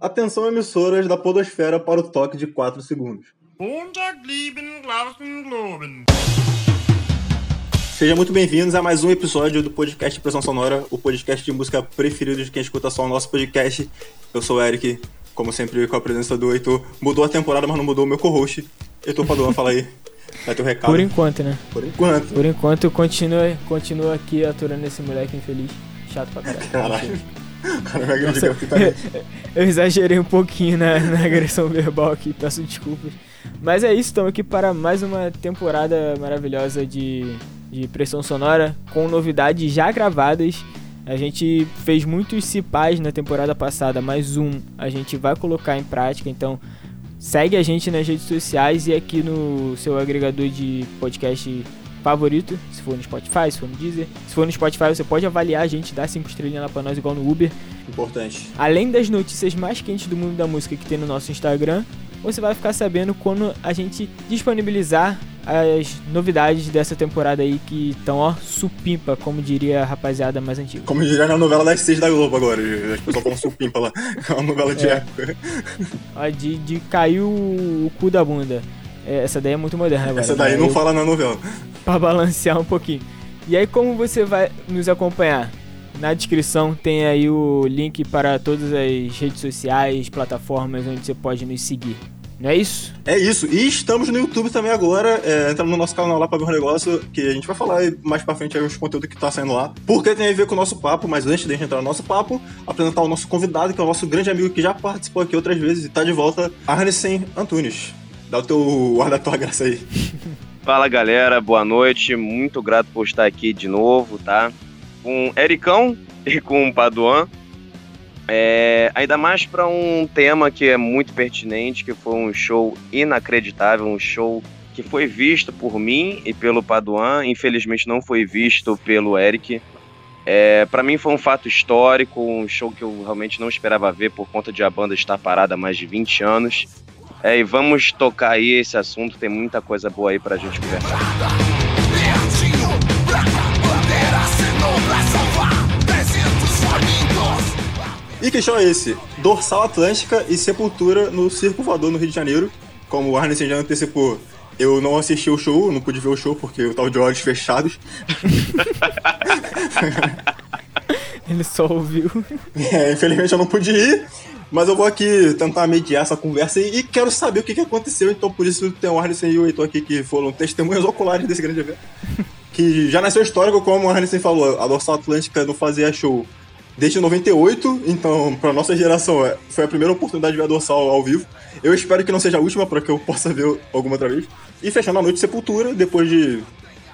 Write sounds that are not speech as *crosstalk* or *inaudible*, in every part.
Atenção emissoras da podosfera para o toque de 4 segundos. Sejam muito bem-vindos a mais um episódio do podcast Pressão Sonora, o podcast de música preferido de quem escuta só o nosso podcast. Eu sou o Eric, como sempre com a presença do Heitor. Mudou a temporada, mas não mudou o meu co-host. Heitor Paduan, fala aí. Vai ter um recado. Por enquanto, né? Por enquanto. Por enquanto, continua, continua aqui aturando esse moleque infeliz. Chato pra caralho. Caralho. Cara *laughs* eu exagerei um pouquinho na, na agressão verbal aqui, peço desculpas. Mas é isso, estamos aqui para mais uma temporada maravilhosa de, de pressão sonora, com novidades já gravadas. A gente fez muitos cipais na temporada passada, mais um a gente vai colocar em prática, então segue a gente nas redes sociais e aqui no seu agregador de podcast favorito, se for no Spotify, se for no Deezer. Se for no Spotify, você pode avaliar a gente, dar 5 estrelinhas lá pra nós, igual no Uber. Importante. Além das notícias mais quentes do mundo da música que tem no nosso Instagram, você vai ficar sabendo quando a gente disponibilizar as novidades dessa temporada aí que estão, ó, supimpa, como diria a rapaziada mais antiga. Como diria na novela das seis da Globo agora. As pessoas falam supimpa lá. É uma novela de É. época. Ó, de, de cair o, o cu da bunda. É, Essa daí é muito moderna agora. Essa daí não Eu- fala na novela. Pra balancear um pouquinho. E aí, como você vai nos acompanhar? Na descrição tem aí o link para todas as redes sociais, plataformas onde você pode nos seguir. Não é isso? É isso. E estamos no YouTube também agora. É, entra no nosso canal lá pra ver um negócio que a gente vai falar mais pra frente aí os conteúdos que tá saindo lá. Porque tem a ver com o nosso papo, mas antes de a gente entrar no nosso papo, apresentar o nosso convidado, que é o nosso grande amigo que já participou aqui outras vezes e tá de volta, Arnesen Antunes. Dá o teu *laughs* ar da tua graça aí. Fala galera, boa noite. Muito grato por estar aqui de novo, tá? Com Ericão e com o Paduan. É, ainda mais para um tema que é muito pertinente, que foi um show inacreditável, um show que foi visto por mim e pelo Paduan, infelizmente não foi visto pelo Eric. É, para mim foi um fato histórico, um show que eu realmente não esperava ver por conta de a banda estar parada há mais de 20 anos. É, e vamos tocar aí esse assunto, tem muita coisa boa aí pra gente conversar. E que show é esse? Dorsal Atlântica e Sepultura no Circo Voador no Rio de Janeiro. Como o Arnesen já antecipou, eu não assisti o show, não pude ver o show porque eu tava de olhos fechados. *laughs* Ele só ouviu. *laughs* É, infelizmente eu não pude ir, mas eu vou aqui tentar mediar essa conversa e, e quero saber o que, que aconteceu. Então, por isso, tem o Arnesen e o Heitor aqui que foram testemunhas oculares desse grande evento. *laughs* Que já nasceu histórico, como o Arnesen falou, a Dorsal Atlântica não fazia show desde 98, então, pra nossa geração, é, foi a primeira oportunidade de ver a Dorsal ao vivo. Eu espero que não seja a última, para que eu possa ver alguma outra vez. E fechando a noite Sepultura, depois de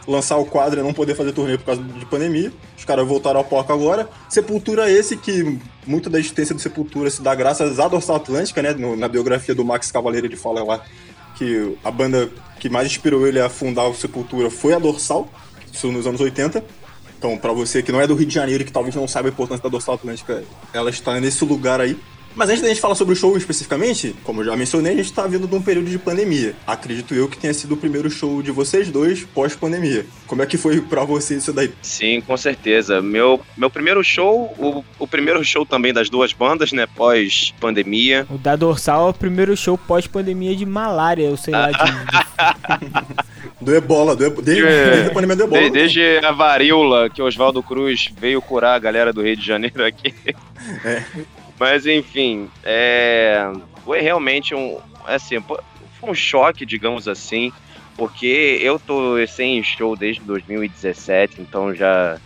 lançar o quadro e não poder fazer turnê por causa de pandemia. Os caras voltaram ao palco agora. Sepultura esse que muito da existência do Sepultura se dá graças à Dorsal Atlântica, né? No- na biografia do Max Cavaleiro ele fala lá que a banda que mais inspirou ele a fundar o Sepultura foi a Dorsal, isso nos anos 80. Então, pra você que não é do Rio de Janeiro que talvez não saiba a importância da Dorsal Atlântica, ela está nesse lugar aí. Mas antes da gente falar sobre o show especificamente, como eu já mencionei, a gente tá vindo de um período de pandemia. Acredito eu que tenha sido o primeiro show de vocês dois pós-pandemia. Como é que foi pra vocês isso daí? Sim, com certeza. Meu, meu primeiro show, o, o primeiro show também das duas bandas, né? Pós-pandemia. O da Dorsal é o primeiro show pós-pandemia de malária, eu sei lá. De, *laughs* Do Ebola, do Ebola. Desde, É. desde a pandemia do Ebola. De- desde a varíola que Oswaldo Cruz veio curar a galera do Rio de Janeiro aqui. É. Mas enfim, é, foi realmente um. Assim, foi um choque, digamos assim, porque eu tô sem show desde 2017, então já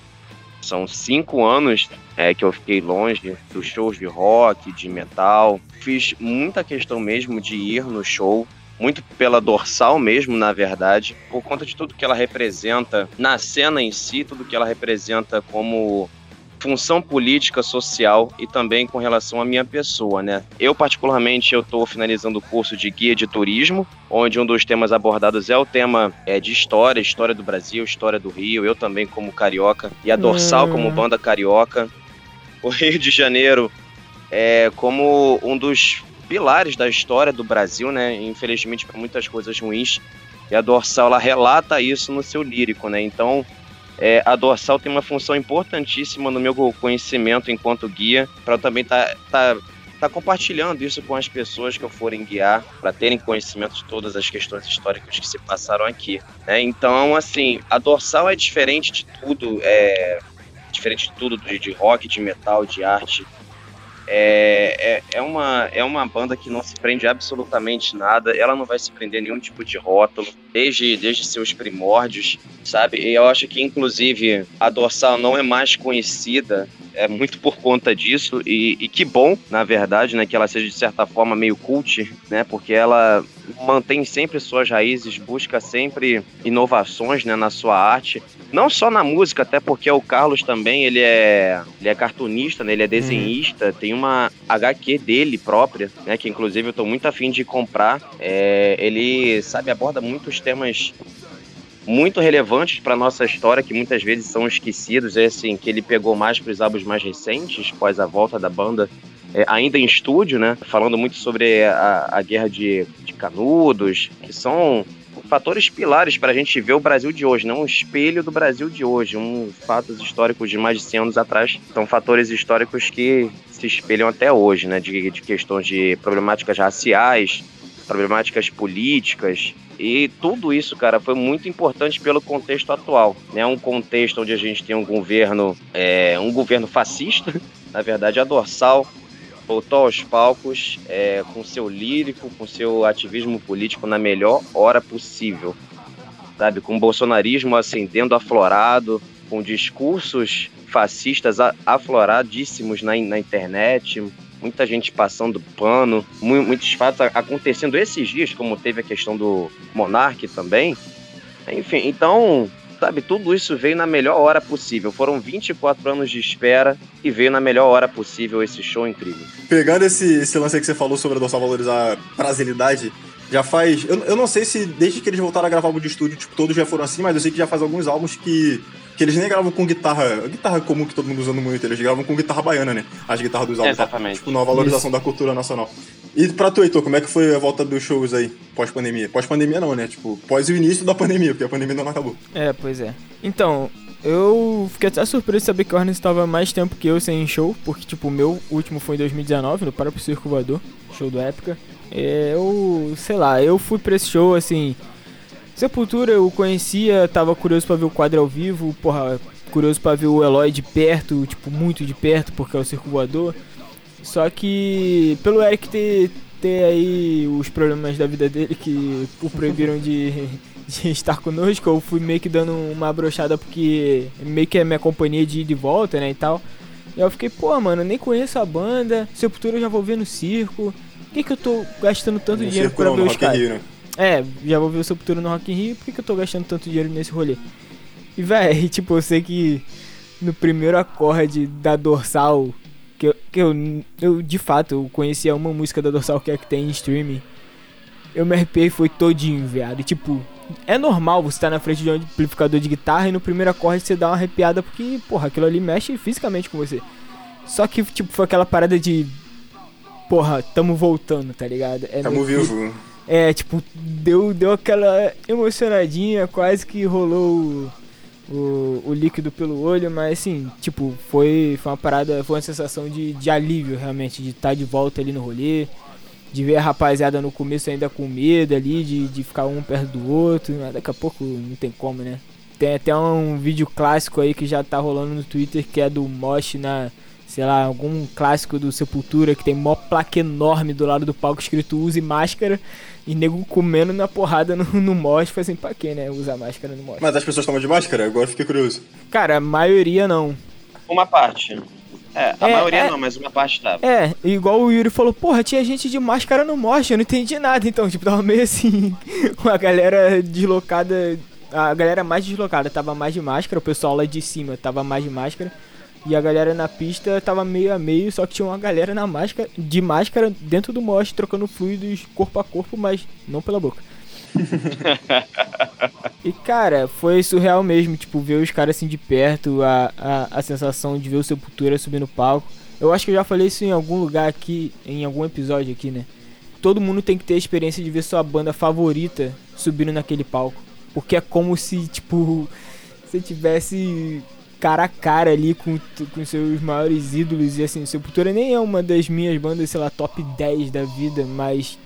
são cinco anos é, que eu fiquei longe dos shows de rock, de metal. Fiz muita questão mesmo de ir no show, muito pela dorsal mesmo, na verdade, por conta de tudo que ela representa na cena em si, tudo que ela representa como função política, social e também com relação à minha pessoa, né? Eu particularmente eu estou finalizando o curso de guia de turismo, onde um dos temas abordados é o tema é, de história, história do Brasil, história do Rio. Eu também como carioca e a Dorsal Hum. como banda carioca. *laughs* O Rio de Janeiro é como um dos pilares da história do Brasil, né? Infelizmente para muitas coisas ruins. E a Dorsal ela relata isso no seu lírico, né? Então é, a dorsal tem uma função importantíssima no meu conhecimento enquanto guia, para eu também estar tá, tá tá compartilhando isso com as pessoas que eu forem guiar, para terem conhecimento de todas as questões históricas que se passaram aqui. Né? Então, assim, a Dorsal é diferente de tudo, é diferente de tudo, de, de rock, de metal, de arte. É, é, é, uma, é uma banda que não se prende absolutamente nada, ela não vai se prender a nenhum tipo de rótulo, desde, desde seus primórdios, sabe? E eu acho que, inclusive, a Dorsal não é mais conhecida é muito por conta disso. E, e, que bom, na verdade, né, que ela seja de certa forma meio cult, né, porque ela mantém sempre suas raízes, busca sempre inovações, né, na sua arte, não só na música, até porque o Carlos também, ele é, ele é cartunista, né, ele é desenhista, uhum. tem uma HQ dele própria, né, que inclusive eu estou muito afim de comprar, é, ele, sabe, aborda muitos temas muito relevantes para nossa história, que muitas vezes são esquecidos, é assim, que ele pegou mais para os álbuns mais recentes, após a volta da banda, é, ainda em estúdio, né? Falando muito sobre a, a guerra de, de Canudos, que são fatores pilares para a gente ver o Brasil de hoje, não um espelho do Brasil de hoje, um fatos históricos de mais de 100 anos atrás, são fatores históricos que se espelham até hoje, né, de, de questões de problemáticas raciais, problemáticas políticas, e tudo isso, cara, foi muito importante pelo contexto atual. Né? Um contexto onde a gente tem um governo, é, um governo fascista, *laughs* na verdade, a dorsal voltou aos palcos é, com seu lírico, com seu ativismo político na melhor hora possível. Sabe, com o bolsonarismo ascendendo aflorado, com discursos fascistas afloradíssimos na, na internet, muita gente passando pano, muitos fatos acontecendo esses dias, como teve a questão do Monark também. Enfim, então, sabe, tudo isso veio na melhor hora possível. Foram 24 anos de espera e veio na melhor hora possível esse show incrível. Pegando esse, esse lance que você falou sobre a dorsal valorizar brasilidade, já faz. Eu, eu não sei se desde que eles voltaram a gravar álbum de estúdio, tipo, todos já foram assim, mas eu sei que já faz alguns álbuns que que eles nem gravam com guitarra, guitarra comum que todo mundo usa no muito, eles gravam com guitarra baiana, né? As guitarras dos álbuns. Exatamente. Tipo, numa valorização Isso. da cultura nacional. E pra tu, Heitor, como é que foi a volta dos shows aí, pós-pandemia? Pós-pandemia não, né? Tipo, pós o início da pandemia, porque a pandemia ainda não acabou. É, pois é. Então, eu fiquei até surpreso de saber que o Arnes estava mais tempo que eu sem show, porque, tipo, o meu último foi em 2019, no próprio Circo Voador, show do Época. Eu, sei lá, eu fui pra esse show, assim, Sepultura eu conhecia, tava curioso para ver o quadro ao vivo, porra, curioso para ver o Eloy de perto, tipo, muito de perto, porque é o circo voador. Só que pelo Eric ter, ter aí os problemas da vida dele que o proibiram de, *laughs* de estar conosco, eu fui meio que dando uma brochada porque meio que é minha companhia de ir de volta, né, e tal. E eu fiquei, pô, mano, eu nem conheço a banda, Sepultura eu já vou ver no circo. Por que, que eu tô gastando tanto no dinheiro pra ver os caras? É, já vou ver o Sepultura no Rock in Rio, por que, que eu tô gastando tanto dinheiro nesse rolê? E, véi, *laughs* tipo, eu sei que no primeiro acorde da Dorsal, que eu, que eu, eu de fato, eu conhecia uma música da Dorsal que é que tem em streaming, eu me arrepiei foi todinho, viado. E, tipo, é normal você estar tá na frente de um amplificador de guitarra e no primeiro acorde você dá uma arrepiada porque, porra, aquilo ali mexe fisicamente com você. Só que, tipo, foi aquela parada de. Porra, tamo voltando, tá ligado? É tamo vivo. É, tipo, deu, deu aquela emocionadinha, quase que rolou o, o, o, líquido pelo olho, mas assim, tipo, foi, foi uma parada, foi uma sensação de, de alívio realmente, de estar tá de volta ali no rolê, de ver a rapaziada no começo ainda com medo ali, de, de ficar um perto do outro, mas daqui a pouco não tem como, né? Tem até um vídeo clássico aí que já tá rolando no Twitter que é do Mosh na sei lá, algum clássico do Sepultura que tem mó placa enorme do lado do palco escrito use máscara e nego comendo na porrada no, no mosh, foi assim, pra quê, né? Usar máscara no mosh. Mas as pessoas tomam de máscara? Agora fiquei curioso. Cara, a maioria não. Uma parte. É, a é, maioria é, não, mas uma parte tava. É, igual o Yuri falou, porra, tinha gente de máscara no mosh, eu não entendi nada, então, tipo, tava meio assim, *laughs* com a galera deslocada, a galera mais deslocada tava mais de máscara, o pessoal lá de cima tava mais de máscara. E a galera na pista tava meio a meio, só que tinha uma galera na máscara, de máscara dentro do mosh, trocando fluidos corpo a corpo, mas não pela boca. *laughs* e cara, foi surreal mesmo, tipo, ver os caras assim de perto, a, a, a sensação de ver o Sepultura subir no palco. Eu acho que eu já falei isso em algum lugar aqui, em algum episódio aqui, né? Todo mundo tem que ter a experiência de ver sua banda favorita subindo naquele palco. Porque é como se, tipo, *laughs* você tivesse cara a cara ali com, com seus maiores ídolos. E assim, Sepultura nem é uma das minhas bandas, sei lá, top 10 da vida, mas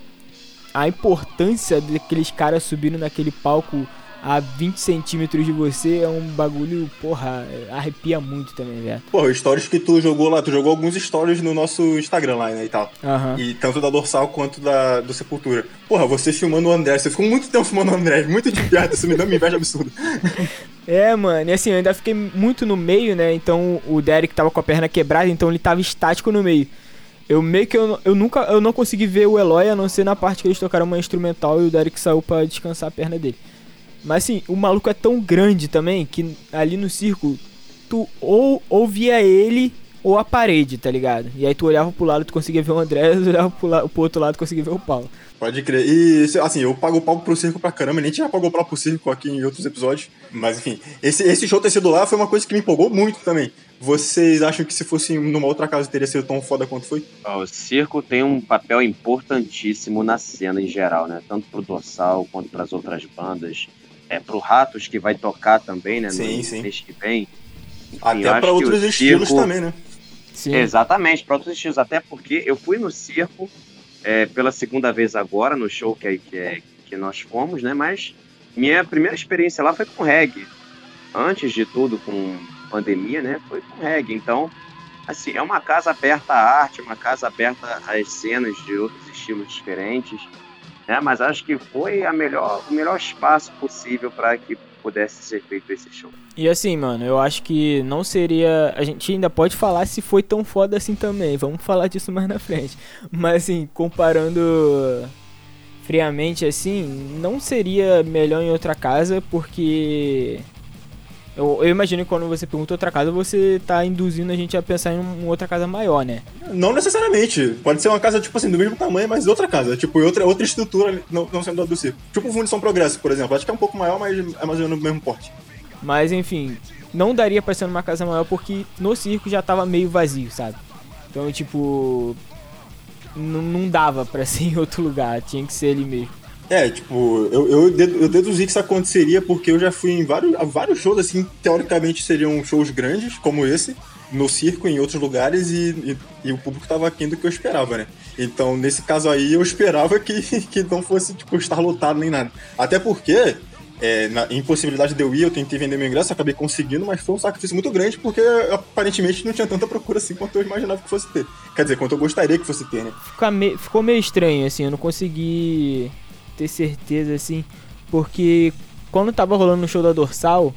a importância daqueles caras subindo naquele palco a 20 centímetros de você é um bagulho, porra, arrepia muito também, velho. Pô, stories que tu jogou lá, tu jogou alguns stories no nosso Instagram lá, né, e tal. Uhum. E tanto da Dorsal quanto da do Sepultura. Porra, você filmando o André, você ficou muito tempo filmando o André, muito de perto, isso me deu uma inveja absurda. *laughs* É, mano, e assim, eu ainda fiquei muito no meio, né, então o Derek tava com a perna quebrada, então ele tava estático no meio. Eu meio que eu, eu nunca eu não consegui ver o Eloy a não ser na parte que eles tocaram uma instrumental e o Derek saiu para descansar a perna dele. Mas assim, o maluco é tão grande também que ali no circo tu ou, ou via ele ou a parede, tá ligado? E aí tu olhava pro lado, tu conseguia ver o André, *laughs* tu olhava pro, lado, pro outro lado, tu conseguia ver o Paulo. Pode crer. E, assim, eu pago o pau pro circo pra caramba, nem tinha pago o pau pro circo aqui em outros episódios. Mas, enfim, esse, esse show ter sido lá foi uma coisa que me empolgou muito também. Vocês acham que se fosse numa outra casa teria sido tão foda quanto foi? O circo tem um papel importantíssimo na cena em geral, né? Tanto pro Dorsal quanto para as outras bandas. É pro Ratos que vai tocar também, né? Sim, no sim. mês que vem. Enfim, Até pra outros estilos circo... também, né? Sim. Exatamente, para outros estilos. Até porque eu fui no circo é, pela segunda vez agora, no show que, que, é, que nós fomos, né? Mas minha primeira experiência lá foi com reggae. Antes de tudo, com pandemia, né? Foi com reggae. Então, assim, é uma casa aberta à arte, uma casa aberta às cenas de outros estilos diferentes. Né? Mas acho que foi a melhor, o melhor espaço possível para que pudesse ser feito esse show. E assim, mano, eu acho que não seria. A gente ainda pode falar se foi tão foda assim também. Vamos falar disso mais na frente. Mas assim, comparando friamente assim, não seria melhor em outra casa, porque eu, eu, imagino que quando você pergunta outra casa, você tá induzindo a gente a pensar em uma outra casa maior, né? Não necessariamente. Pode ser uma casa, tipo assim, do mesmo tamanho, mas outra casa. Tipo, outra, outra estrutura, não, não sendo do circo. Tipo o Fundição Progresso, por exemplo. Acho que é um pouco maior, mas é mais ou menos do mesmo porte. Mas, enfim, não daria pra ser numa casa maior porque no circo já tava meio vazio, sabe? Então, tipo... Não dava pra *laughs* ser em outro lugar, tinha que ser ali mesmo. É, tipo, eu, eu, eu deduzi que isso aconteceria porque eu já fui em vários, vários shows, assim, teoricamente seriam shows grandes, como esse, no circo, em outros lugares, e, e, e o público tava aqui do que eu esperava, né? Então, nesse caso aí, eu esperava que, *laughs* que não fosse, tipo, estar lotado nem nada. Até porque, é, na impossibilidade de eu ir, eu tentei vender meu ingresso, acabei conseguindo, mas foi um sacrifício muito grande, porque aparentemente não tinha tanta procura assim quanto eu imaginava que fosse ter. Quer dizer, quanto eu gostaria que fosse ter, né? Ficou meio estranho, assim, eu não consegui ter certeza, assim, porque quando tava rolando no show da Dorsal,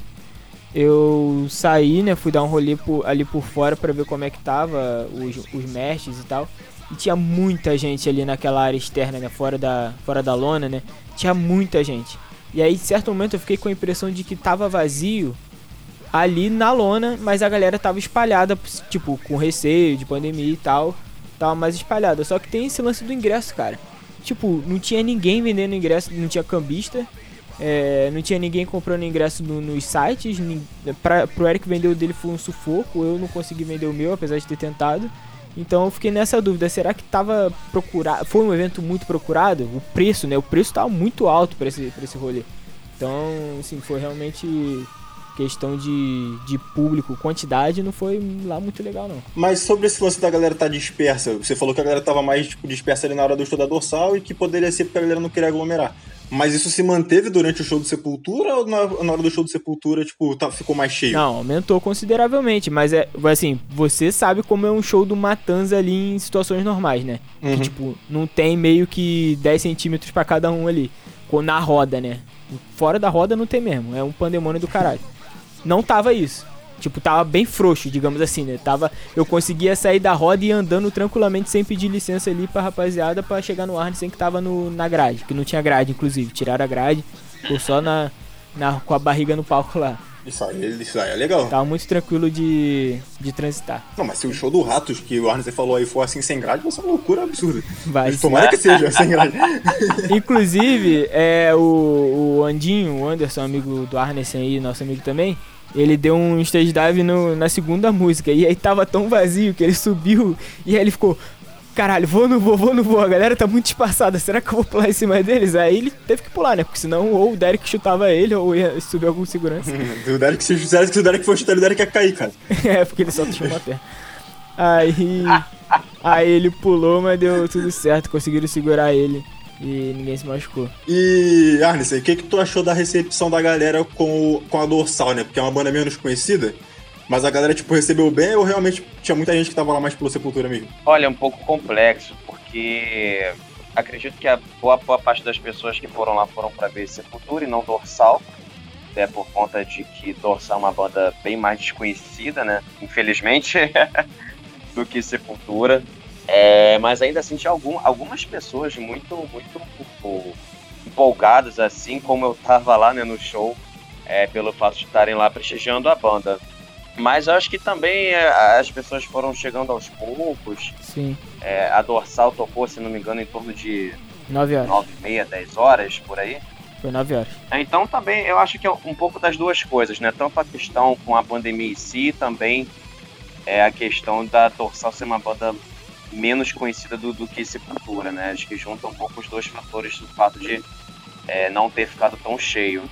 eu saí, né, fui dar um rolê por, ali por fora para ver como é que tava os, os mestres e tal. E tinha muita gente ali naquela área externa, né, fora da, fora da lona, né? Tinha muita gente. E aí, em certo momento, eu fiquei com a impressão de que tava vazio ali na lona, mas a galera tava espalhada, tipo, com receio de pandemia e tal. Tava mais espalhada. Só que tem esse lance do ingresso, cara tipo, não tinha ninguém vendendo ingresso, não tinha cambista. É, não tinha ninguém comprando ingresso no, nos sites. Pra, pro Eric vender o dele foi um sufoco. Eu não consegui vender o meu, apesar de ter tentado. Então eu fiquei nessa dúvida. Será que tava procurado? Foi um evento muito procurado? O preço, né? O preço tava muito alto para esse, pra esse rolê. Então, assim, foi realmente questão de, de público, quantidade, não foi lá muito legal, não. Mas sobre esse lance da galera estar tá dispersa, você falou que a galera tava mais tipo, dispersa ali na hora do show da dorsal e que poderia ser porque a galera não queria aglomerar. Mas isso se manteve durante o show do Sepultura ou na, na hora do show do Sepultura, tipo, tá, ficou mais cheio? Não, aumentou consideravelmente, mas é assim, você sabe como é um show do Matanza ali em situações normais, né? Uhum. Que, tipo, não tem meio que 10 centímetros para cada um ali. Na roda, né? Fora da roda não tem mesmo, é um pandemônio do caralho não tava isso. Tipo, tava bem frouxo, digamos assim, né? Tava, eu conseguia sair da roda e ir andando tranquilamente sem pedir licença ali pra rapaziada pra chegar no Arne sem que tava no, na grade, que não tinha grade, inclusive. Tiraram a grade, ficou só na, na, com a barriga no palco lá. Isso aí, isso aí é legal. Tava muito tranquilo de, de transitar. Não, mas se o show do Ratos, que o Arne falou aí, for assim sem grade, vai ser uma loucura absurda. Vai Tomara que seja sem grade. *laughs* *laughs* Inclusive, é, o, o Andinho, o Anderson, amigo do Arnesen aí, nosso amigo também, ele deu um stage dive no, na segunda música. E aí tava tão vazio que ele subiu e aí ele ficou. caralho, vou, não vou, vou, não vou. A galera tá muito espaçada. Será que eu vou pular em cima deles? Aí ele teve que pular, né? Porque senão ou o Derek chutava ele ou ia subir algum segurança. *laughs* o Derek, se, se o Derek for chutar, o Derek ia cair, cara. *laughs* é, porque ele só tinha uma perna. Aí. Aí ele pulou, mas deu tudo certo. Conseguiram segurar ele. E ninguém se machucou. E, Arnes, o que, que tu achou da recepção da galera com, com a Dorsal, né? Porque é uma banda menos conhecida. Mas a galera, tipo, recebeu bem ou realmente tinha muita gente que tava lá mais pela Sepultura mesmo? Olha, é um pouco complexo, porque acredito que a boa, boa parte das pessoas que foram lá foram para ver Sepultura e não Dorsal. Até por conta de que Dorsal é uma banda bem mais desconhecida, né? Infelizmente, *laughs* do que Sepultura. É, mas ainda assim tinha algum, algumas pessoas muito, muito, muito empolgadas, assim como eu tava lá né, no show, é, pelo fato de estarem lá prestigiando a banda. Mas eu acho que também é, as pessoas foram chegando aos poucos. Sim. É, a dorsal tocou, se não me engano, em torno de 9 horas. 9 e meia, 10 horas, por aí. Foi 9 horas. É, então também eu acho que é um pouco das duas coisas, né? Tanto a questão com a pandemia em si, também é a questão da dorsal ser uma banda menos conhecida do, do que Sepultura, né? Acho que junta um pouco os dois fatores do fato de é, não ter ficado tão cheio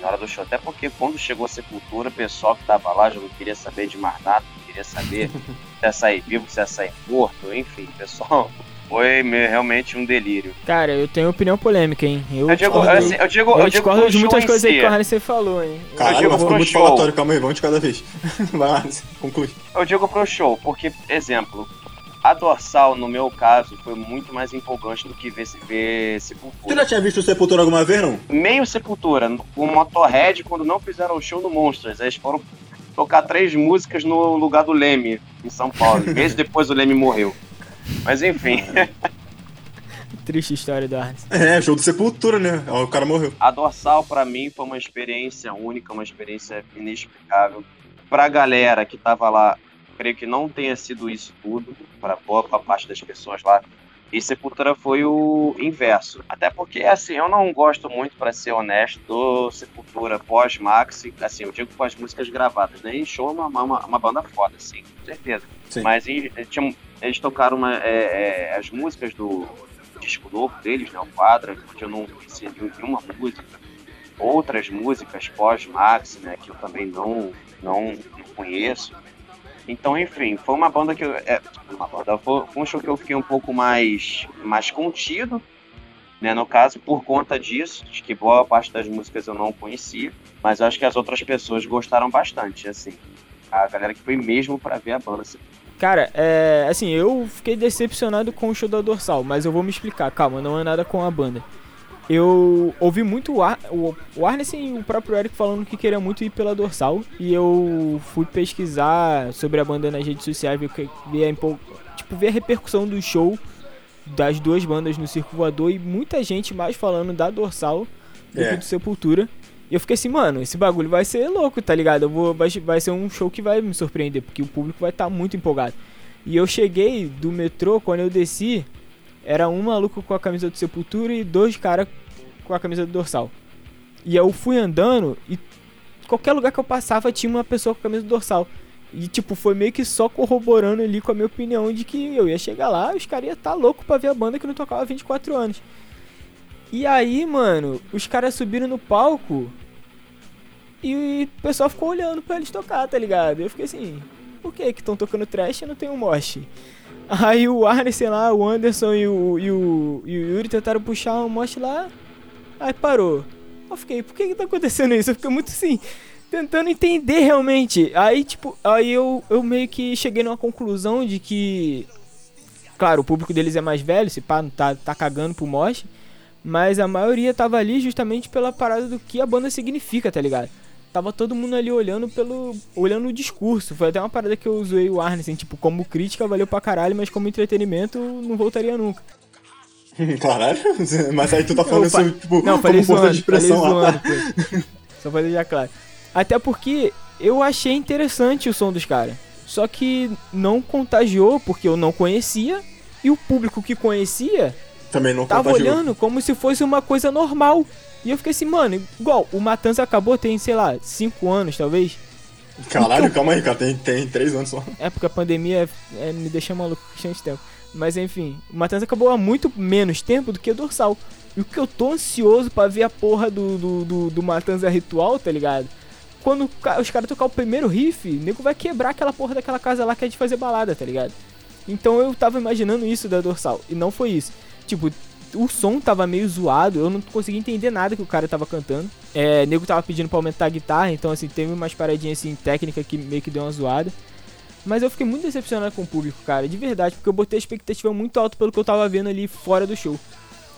na hora do show. Até porque quando chegou a Sepultura, o pessoal que tava lá já não queria saber de mais nada, não queria saber *laughs* se ia sair vivo, se ia sair morto, enfim, pessoal. Foi realmente um delírio. Cara, eu tenho opinião polêmica, hein? Eu, eu digo, eu, eu digo, eu, eu discordo de muitas coisas aí que o Harney falou, hein? Caralho, eu mas ficou muito show. falatório, calma aí, vamos de cada vez. *laughs* Vai lá, conclui. Eu digo pro show, porque, exemplo, a dorsal, no meu caso, foi muito mais empolgante do que ver, ver Sepultura. Tu já tinha visto o Sepultura alguma vez, não? Meio Sepultura, o Motorhead, quando não fizeram o show no Monsters, eles foram tocar três músicas no lugar do Leme, em São Paulo. *laughs* Meses depois o Leme morreu. Mas enfim. *laughs* Triste história do Arnes. É, show do Sepultura, né? O cara morreu. A dorsal, para mim, foi uma experiência única, uma experiência inexplicável. Pra galera que tava lá, creio que não tenha sido isso tudo, para boa parte das pessoas lá. E Sepultura foi o inverso. Até porque, assim, eu não gosto muito, para ser honesto, do Sepultura pós-Maxi. Assim, eu digo com as músicas gravadas, né? E show é uma, uma, uma banda foda, assim, com certeza. Sim. Mas em, tinha, eles tocaram uma, é, é, as músicas do disco novo deles, né? O Quadra, que eu não conhecia nenhuma música. Outras músicas pós-Maxi, né? Que eu também não, não, não conheço. Então, enfim, foi uma banda que eu. É, uma banda, foi um show que eu fiquei um pouco mais, mais contido, né? No caso, por conta disso, acho que boa parte das músicas eu não conhecia, mas acho que as outras pessoas gostaram bastante, assim. A galera que foi mesmo para ver a banda. Assim. Cara, é. Assim, eu fiquei decepcionado com o show da Dorsal, mas eu vou me explicar, calma, não é nada com a banda. Eu ouvi muito o, Ar, o, o Arnes e o próprio Eric falando que queria muito ir pela dorsal. E eu fui pesquisar sobre a banda nas redes sociais, ver, ver, a, tipo, ver a repercussão do show das duas bandas no Circo Voador e muita gente mais falando da dorsal do É. que do Sepultura. E eu fiquei assim, mano, esse bagulho vai ser louco, tá ligado? Eu vou, vai, vai ser um show que vai me surpreender, porque o público vai estar muito empolgado. E eu cheguei do metrô, quando eu desci, era um maluco com a camisa do Sepultura e dois caras com a camisa do Dorsal. E eu fui andando e qualquer lugar que eu passava tinha uma pessoa com a camisa do Dorsal. E tipo, foi meio que só corroborando ali com a minha opinião de que eu ia chegar lá e os caras iam estar loucos pra ver a banda que não tocava há 24 anos. E aí, mano, os caras subiram no palco e o pessoal ficou olhando pra eles tocar, tá ligado? Eu fiquei assim, por que que estão tocando trash e não tem um mosh? Aí o Arnes, sei lá, o Anderson e o, e o, e o Yuri tentaram puxar um mosh lá, aí parou. Eu fiquei, por que que tá acontecendo isso? Eu fiquei muito assim, tentando entender realmente. Aí, tipo, aí eu, eu meio que cheguei numa conclusão de que, claro, o público deles é mais velho, se pá, tá, tá cagando pro mosh, mas a maioria tava ali justamente pela parada do que a banda significa, tá ligado? Tava todo mundo ali olhando pelo. olhando o discurso. Foi até uma parada que eu zoei o Arne, assim, tipo, como crítica valeu pra caralho, mas como entretenimento não voltaria nunca. *laughs* Caralho, *laughs* mas aí tu tá falando isso, tipo, Não, falei como força de zoando, falei expressão lá. zoando. *laughs* Só pra deixar claro. Até porque eu achei interessante o som dos caras. Só que não contagiou porque eu não conhecia. E o público que conhecia Também não tava contagiou. olhando como se fosse uma coisa normal. E eu fiquei assim, mano, igual, o Matanza acabou tem, sei lá, 5 anos talvez. Caralho, calma aí, cara, tem, tem três anos só. É porque a pandemia é, me deixa maluco de tempo. Mas enfim, o Matanza acabou há muito menos tempo do que o Dorsal. E o que eu tô ansioso para ver a porra do, do, do, do Matanza Ritual, tá ligado? Quando os caras tocar o primeiro riff, o nego vai quebrar aquela porra daquela casa lá que é de fazer balada, tá ligado? Então eu tava imaginando isso da Dorsal. E não foi isso. Tipo, o som tava meio zoado, eu não consegui entender nada que o cara tava cantando. É, nego tava pedindo pra aumentar a guitarra, então assim, teve umas paradinhas assim técnica que meio que deu uma zoada. Mas eu fiquei muito decepcionado com o público, cara, de verdade, porque eu botei a expectativa muito alta pelo que eu tava vendo ali fora do show.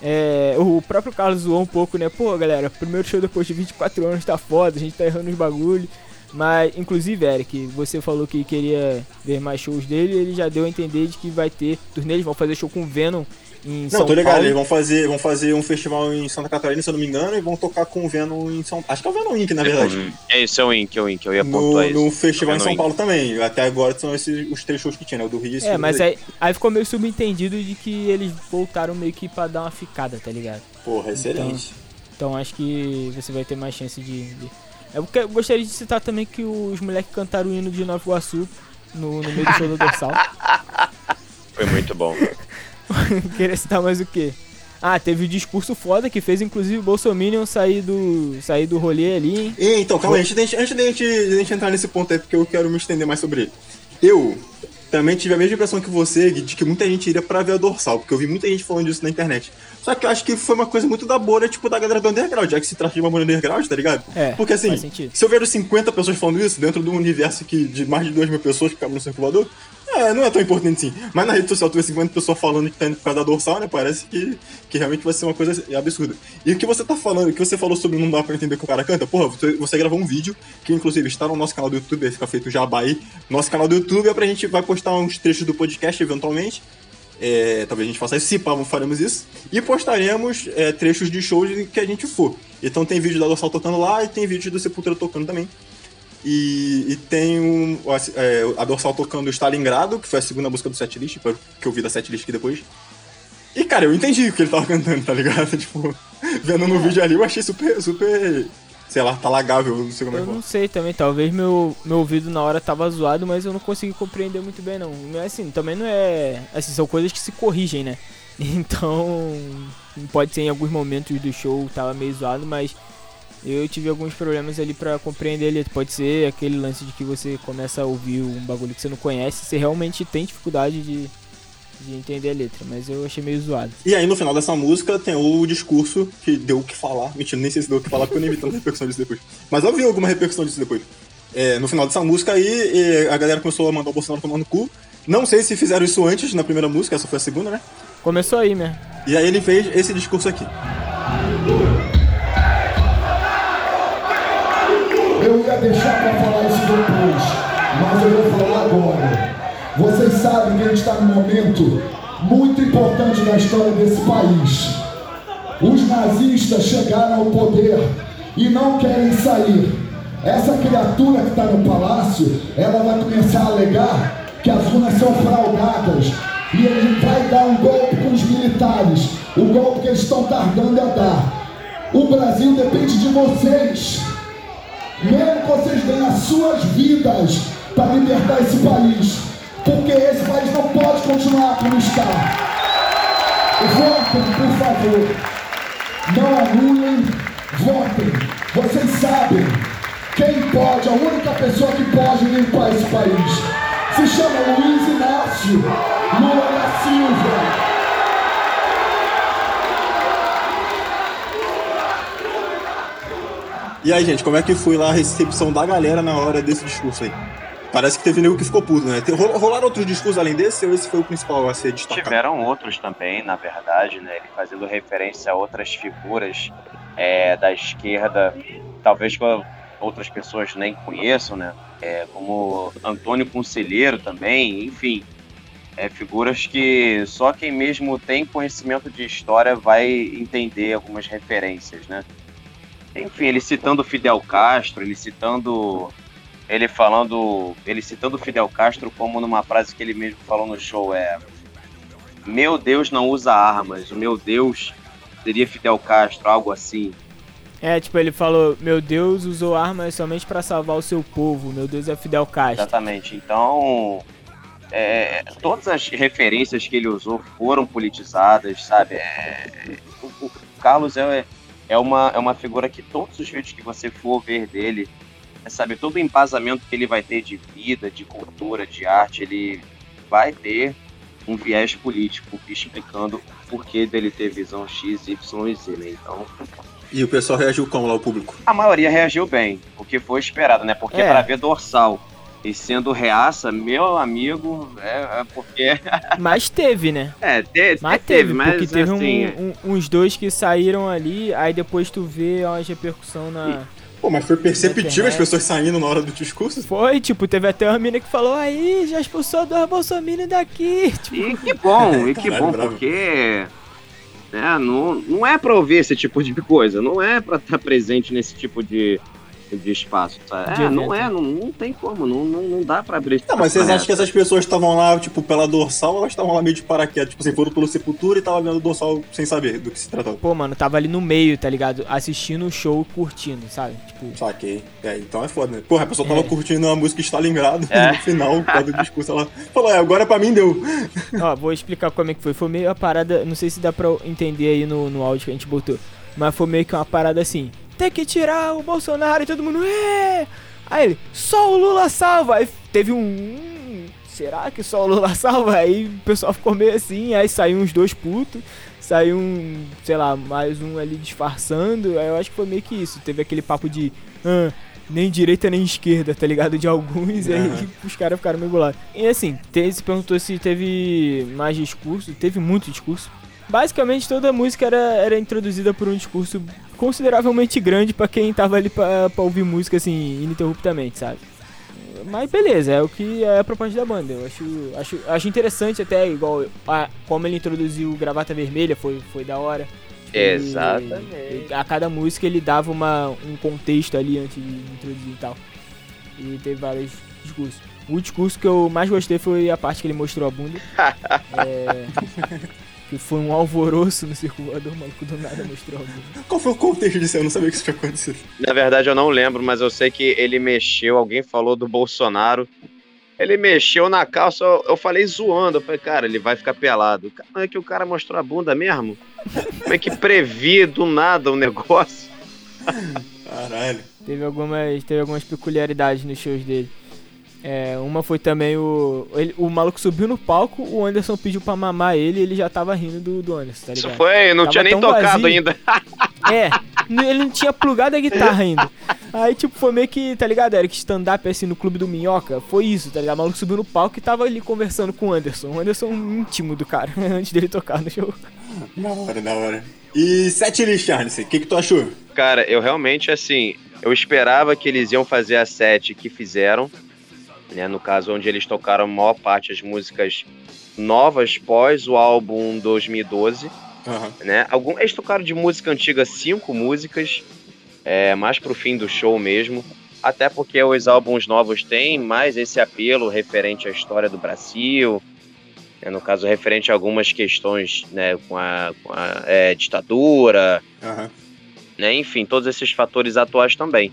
É, o próprio Carlos zoou um pouco, né? Pô, galera, primeiro show depois de 24 anos tá foda, a gente tá errando os bagulho. Mas, inclusive, Eric, você falou que queria ver mais shows dele, ele já deu a entender de que vai ter turnê, eles vão fazer show com Venom em Não, São tô ligado, Paulo. eles vão fazer, vão fazer um festival em Santa Catarina, se eu não me engano, e vão tocar com o Venom em São Acho que é o Venom Inc, na verdade. É isso, é o Inc, é o Inc, eu ia No, pontuar isso. no festival em Venom São Inc. Paulo também. Até agora são esses os três shows que tinha, né? O do Rio e esse É, do mas aí, aí ficou meio subentendido de que eles voltaram meio que pra dar uma ficada, tá ligado? Porra, excelente. Então acho que você vai ter mais chance de. de... Eu gostaria de citar também que os moleques cantaram o hino de Nova Iguaçu no, no meio do show do Dorsal. *laughs* Foi muito bom. *laughs* Queria citar mais o quê? Ah, teve o discurso foda que fez inclusive o Bolsominion sair do, sair do rolê ali, hein? E, então, calma aí, antes de, a gente- antes de a gente, de a gente entrar nesse ponto aí, porque eu quero me estender mais sobre ele. Eu também tive a mesma impressão que você, de que muita gente iria pra ver a dorsal, porque eu vi muita gente falando disso na internet. Só que eu acho que foi uma coisa muito da bolha, tipo, da galera do underground, já que se trata de uma bolha underground, tá ligado? É, Porque assim, se eu vejo 50 pessoas falando isso dentro de um universo que, de mais de 2 mil pessoas que cabem no circulador, é, não é tão importante sim. Mas na rede social tu vê 50 pessoas falando que tá indo por causa da dorsal, né? Parece que, que realmente vai ser uma coisa absurda. E o que você tá falando, o que você falou sobre não dá pra entender que o cara canta, porra, você, você gravou um vídeo que inclusive está no nosso canal do YouTube, fica feito jabá aí. Nosso canal do YouTube é pra gente vai postar uns trechos do podcast eventualmente. É, talvez a gente faça isso, se pá, faremos isso. E postaremos é, trechos de shows que a gente for. Então tem vídeo da Dorsal tocando lá e tem vídeo do Sepultura tocando também. E, e tem um, é, a Dorsal tocando Stalingrado, que foi a segunda música do setlist, que eu vi da setlist aqui depois. E, cara, eu entendi o que ele tava *laughs* cantando, tá ligado? *laughs* Tipo, vendo no vídeo ali, eu achei super, super, sei lá, talagável, não sei como é Eu que fala. não sei também, talvez meu, meu ouvido na hora tava zoado, mas eu não consegui compreender muito bem não. É assim, também não é. Assim, são coisas que se corrigem, né? *laughs* Então. Pode ser em alguns momentos do show tava meio zoado, mas eu tive alguns problemas ali pra compreender ele. Pode ser aquele lance de que você começa a ouvir um bagulho que você não conhece, você realmente tem dificuldade de, de entender a letra, mas eu achei meio zoado. E aí, no final dessa música, tem o discurso que deu o que falar. Mentira, nem sei se deu o que falar, porque eu nem vi tanta repercussão disso depois. Mas eu vi alguma repercussão disso depois. É, no final dessa música aí, a galera começou a mandar o Bolsonaro tomar no cu. Não sei se fizeram isso antes, na primeira música, essa foi a segunda, né? Começou aí mesmo. E aí ele fez esse discurso aqui. Deixar para falar isso depois, mas eu vou falar agora. Vocês sabem que a gente está num momento muito importante na história desse país. Os nazistas chegaram ao poder e não querem sair. Essa criatura que está no palácio, ela vai começar a alegar que as urnas são fraudadas e ele vai dar um golpe com os militares, o golpe que eles estão tardando a dar. O Brasil depende de vocês. Mesmo que vocês deem as suas vidas para libertar esse país. Porque esse país não pode continuar como está. Votem, por favor. Não anulem, votem. Vocês sabem quem pode, a única pessoa que pode limpar esse país. Se chama Luiz Inácio Lula da Silva. E aí, gente, como é que foi lá a recepção da galera na hora desse discurso aí? Parece que teve nego que ficou puto, né? Rolaram outros discursos além desse ou esse foi o principal a ser destacado? Tiveram outros também, na verdade, né? Ele fazendo referência a outras figuras é, da esquerda, talvez que outras pessoas nem conheçam, né? É, como Antônio Conselheiro também, enfim. É, figuras que só quem mesmo tem conhecimento de história vai entender algumas referências, né? Enfim, ele citando Fidel Castro, ele citando ele falando, ele citando Fidel Castro como numa frase que ele mesmo falou no show é meu Deus não usa armas, o meu Deus seria Fidel Castro, algo assim. É, tipo, ele falou: Meu Deus usou armas somente pra salvar o seu povo. Meu Deus é Fidel Castro. Exatamente. Então, é, todas as referências que ele usou foram politizadas, sabe? É, o, o, Carlos é, é, uma, é uma figura que todos os vídeos que você for ver dele, é, sabe, todo o embasamento que ele vai ter de vida, de cultura, de arte, ele vai ter um viés político explicando o porquê dele ter visão X, Y e Z, né? Então. E o pessoal reagiu como lá, o público? A maioria reagiu bem, o que foi esperado, né? Porque é. para ver dorsal e sendo reaça, meu amigo, é, é porque. *laughs* mas teve, né? É, te, mas teve, teve mas porque teve assim... um, um, uns dois que saíram ali, aí depois tu vê a repercussão na. Pô, mas foi perceptível as pessoas saindo na hora do discurso? Foi, tipo, teve até uma mina que falou, aí, já expulsou dois bolsominions daqui. *laughs* Tipo... E que bom, e que Caralho, bom, bravo. porque né, não, não é pra ouvir esse tipo de coisa, não é pra estar presente nesse tipo de, de espaço. Tá? É, não é, não, não tem como, não, não, não dá pra abrir. Não, mas vocês acham que essas pessoas estavam lá, tipo, pela dorsal ou elas estavam lá meio de paraquedas? Tipo, assim, foram pelo Sepultura e estavam vendo o dorsal sem saber do que se tratava? Pô, mano, tava ali no meio, tá ligado? Assistindo o show, curtindo, sabe? Tipo... Saquei. É, então é foda, né? Porra, a pessoa tava é. curtindo a música Stalingrado é. no final, quando o discurso, ela falou, é, agora pra mim deu. *laughs* Ó, vou explicar como é que foi. Foi meio a parada, não sei se dá pra entender aí no, no áudio que a gente botou, mas foi meio que uma parada assim tem que tirar o Bolsonaro e todo mundo. É! Aí ele, só o Lula salva! Aí teve um. Hum, será que só o Lula *laughs* salva? Aí o pessoal ficou meio assim, aí saiu uns dois putos, saiu um, sei lá, mais um ali disfarçando. Aí eu acho que foi meio que isso. Teve aquele papo de. Ah, nem direita nem esquerda, tá ligado? De alguns, uhum. aí *laughs* os caras ficaram meio bolados. E assim, se perguntou se teve mais discurso, teve muito discurso. Basicamente toda a música era, era introduzida por um discurso consideravelmente grande para quem tava ali pra, pra ouvir música assim, ininterruptamente, sabe? Mas beleza, é o que é a proposta da banda. Eu acho, acho, acho interessante até, igual a, como ele introduziu Gravata Vermelha, foi, foi da hora. Exatamente. E, a cada música ele dava uma, um contexto ali antes de introduzir e tal. E teve vários discursos. O discurso que eu mais gostei foi a parte que ele mostrou a bunda. *laughs* é que foi um alvoroço no circulador, o maluco do nada mostrou alguém. Qual foi o contexto disso? Eu não sabia que isso tinha acontecido. Na verdade, eu não lembro, mas eu sei que ele mexeu, alguém falou do Bolsonaro. Ele mexeu na calça, eu falei zoando. Eu falei, cara, ele vai ficar pelado. Como é que o cara mostrou a bunda mesmo? Como é que previ do nada o negócio? Caralho. Teve algumas, teve algumas peculiaridades nos shows dele. É, uma foi também o. Ele, o maluco subiu no palco, o Anderson pediu pra mamar ele e ele já tava rindo do, do Anderson, tá ligado? Isso foi, não tava tinha nem tocado vazio. ainda. *laughs* É, ele não tinha plugado a guitarra ainda. Aí, tipo, foi meio que, tá ligado, Eric, stand-up assim no clube do Minhoca. Foi isso, tá ligado? O maluco subiu no palco e tava ali conversando com o Anderson. O Anderson íntimo do cara, *laughs* antes dele tocar no show. Na hora, na hora. E sete Arnes, o que, que tu achou? Cara, eu realmente, assim, eu esperava que eles iam fazer a sete que fizeram né? No caso, onde eles tocaram a maior parte das músicas novas pós o álbum 2012. Uhum. Né? Algum, eles tocaram de música antiga cinco músicas, é, mais pro fim do show mesmo. Até porque os álbuns novos têm mais esse apelo referente à história do Brasil, né? no caso, referente a algumas questões né, com a, com a é, ditadura, uhum. né? enfim, todos esses fatores atuais também.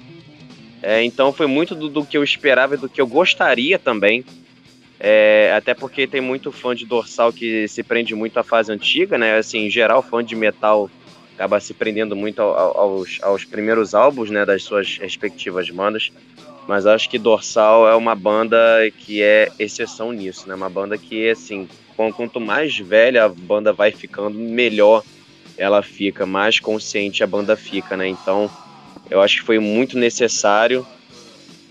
É, então foi muito do, do, que eu esperava e do que eu gostaria também. É, até porque tem muito fã de dorsal que se prende muito à fase antiga, né? Assim, em geral, fã de metal acaba se prendendo muito ao, aos, aos primeiros álbuns, né? Das suas respectivas bandas. Mas acho que Dorsal é uma banda que é exceção nisso, né? Uma banda que, assim, quanto mais velha a banda vai ficando, melhor ela fica, mais consciente a banda fica, né? Então, eu acho que foi muito necessário.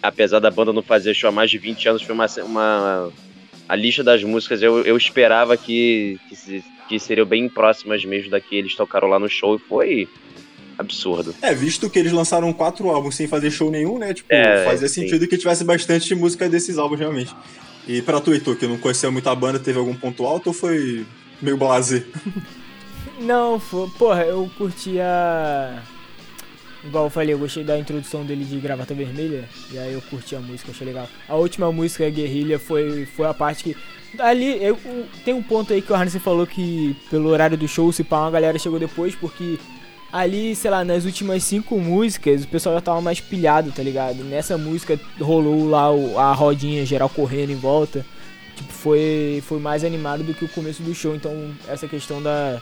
Apesar da banda não fazer show há mais de 20 anos, foi uma. uma a lista das músicas eu, eu esperava que, que, que seriam bem próximas mesmo da que eles tocaram lá no show e foi absurdo. É, visto que eles lançaram quatro álbuns sem fazer show nenhum, né? Tipo, é, fazia sim. sentido que tivesse bastante música desses álbuns, realmente. E pra tu, Heitor, que não conhecia muito a banda, teve algum ponto alto ou foi meio blazer? Não, foi, porra, eu curtia Igual eu falei, eu gostei da introdução dele de Gravata Vermelha. E aí eu curti a música, achei legal. A última música, Guerrilha, foi, foi a parte que. Ali, eu, tem um ponto aí que o Harness falou que pelo horário do show, se pá, uma galera chegou depois, porque ali, sei lá, nas últimas cinco músicas, o pessoal já tava mais pilhado, tá ligado? Nessa música rolou lá a rodinha geral correndo em volta. tipo, foi, foi mais animado do que o começo do show. Então essa questão da,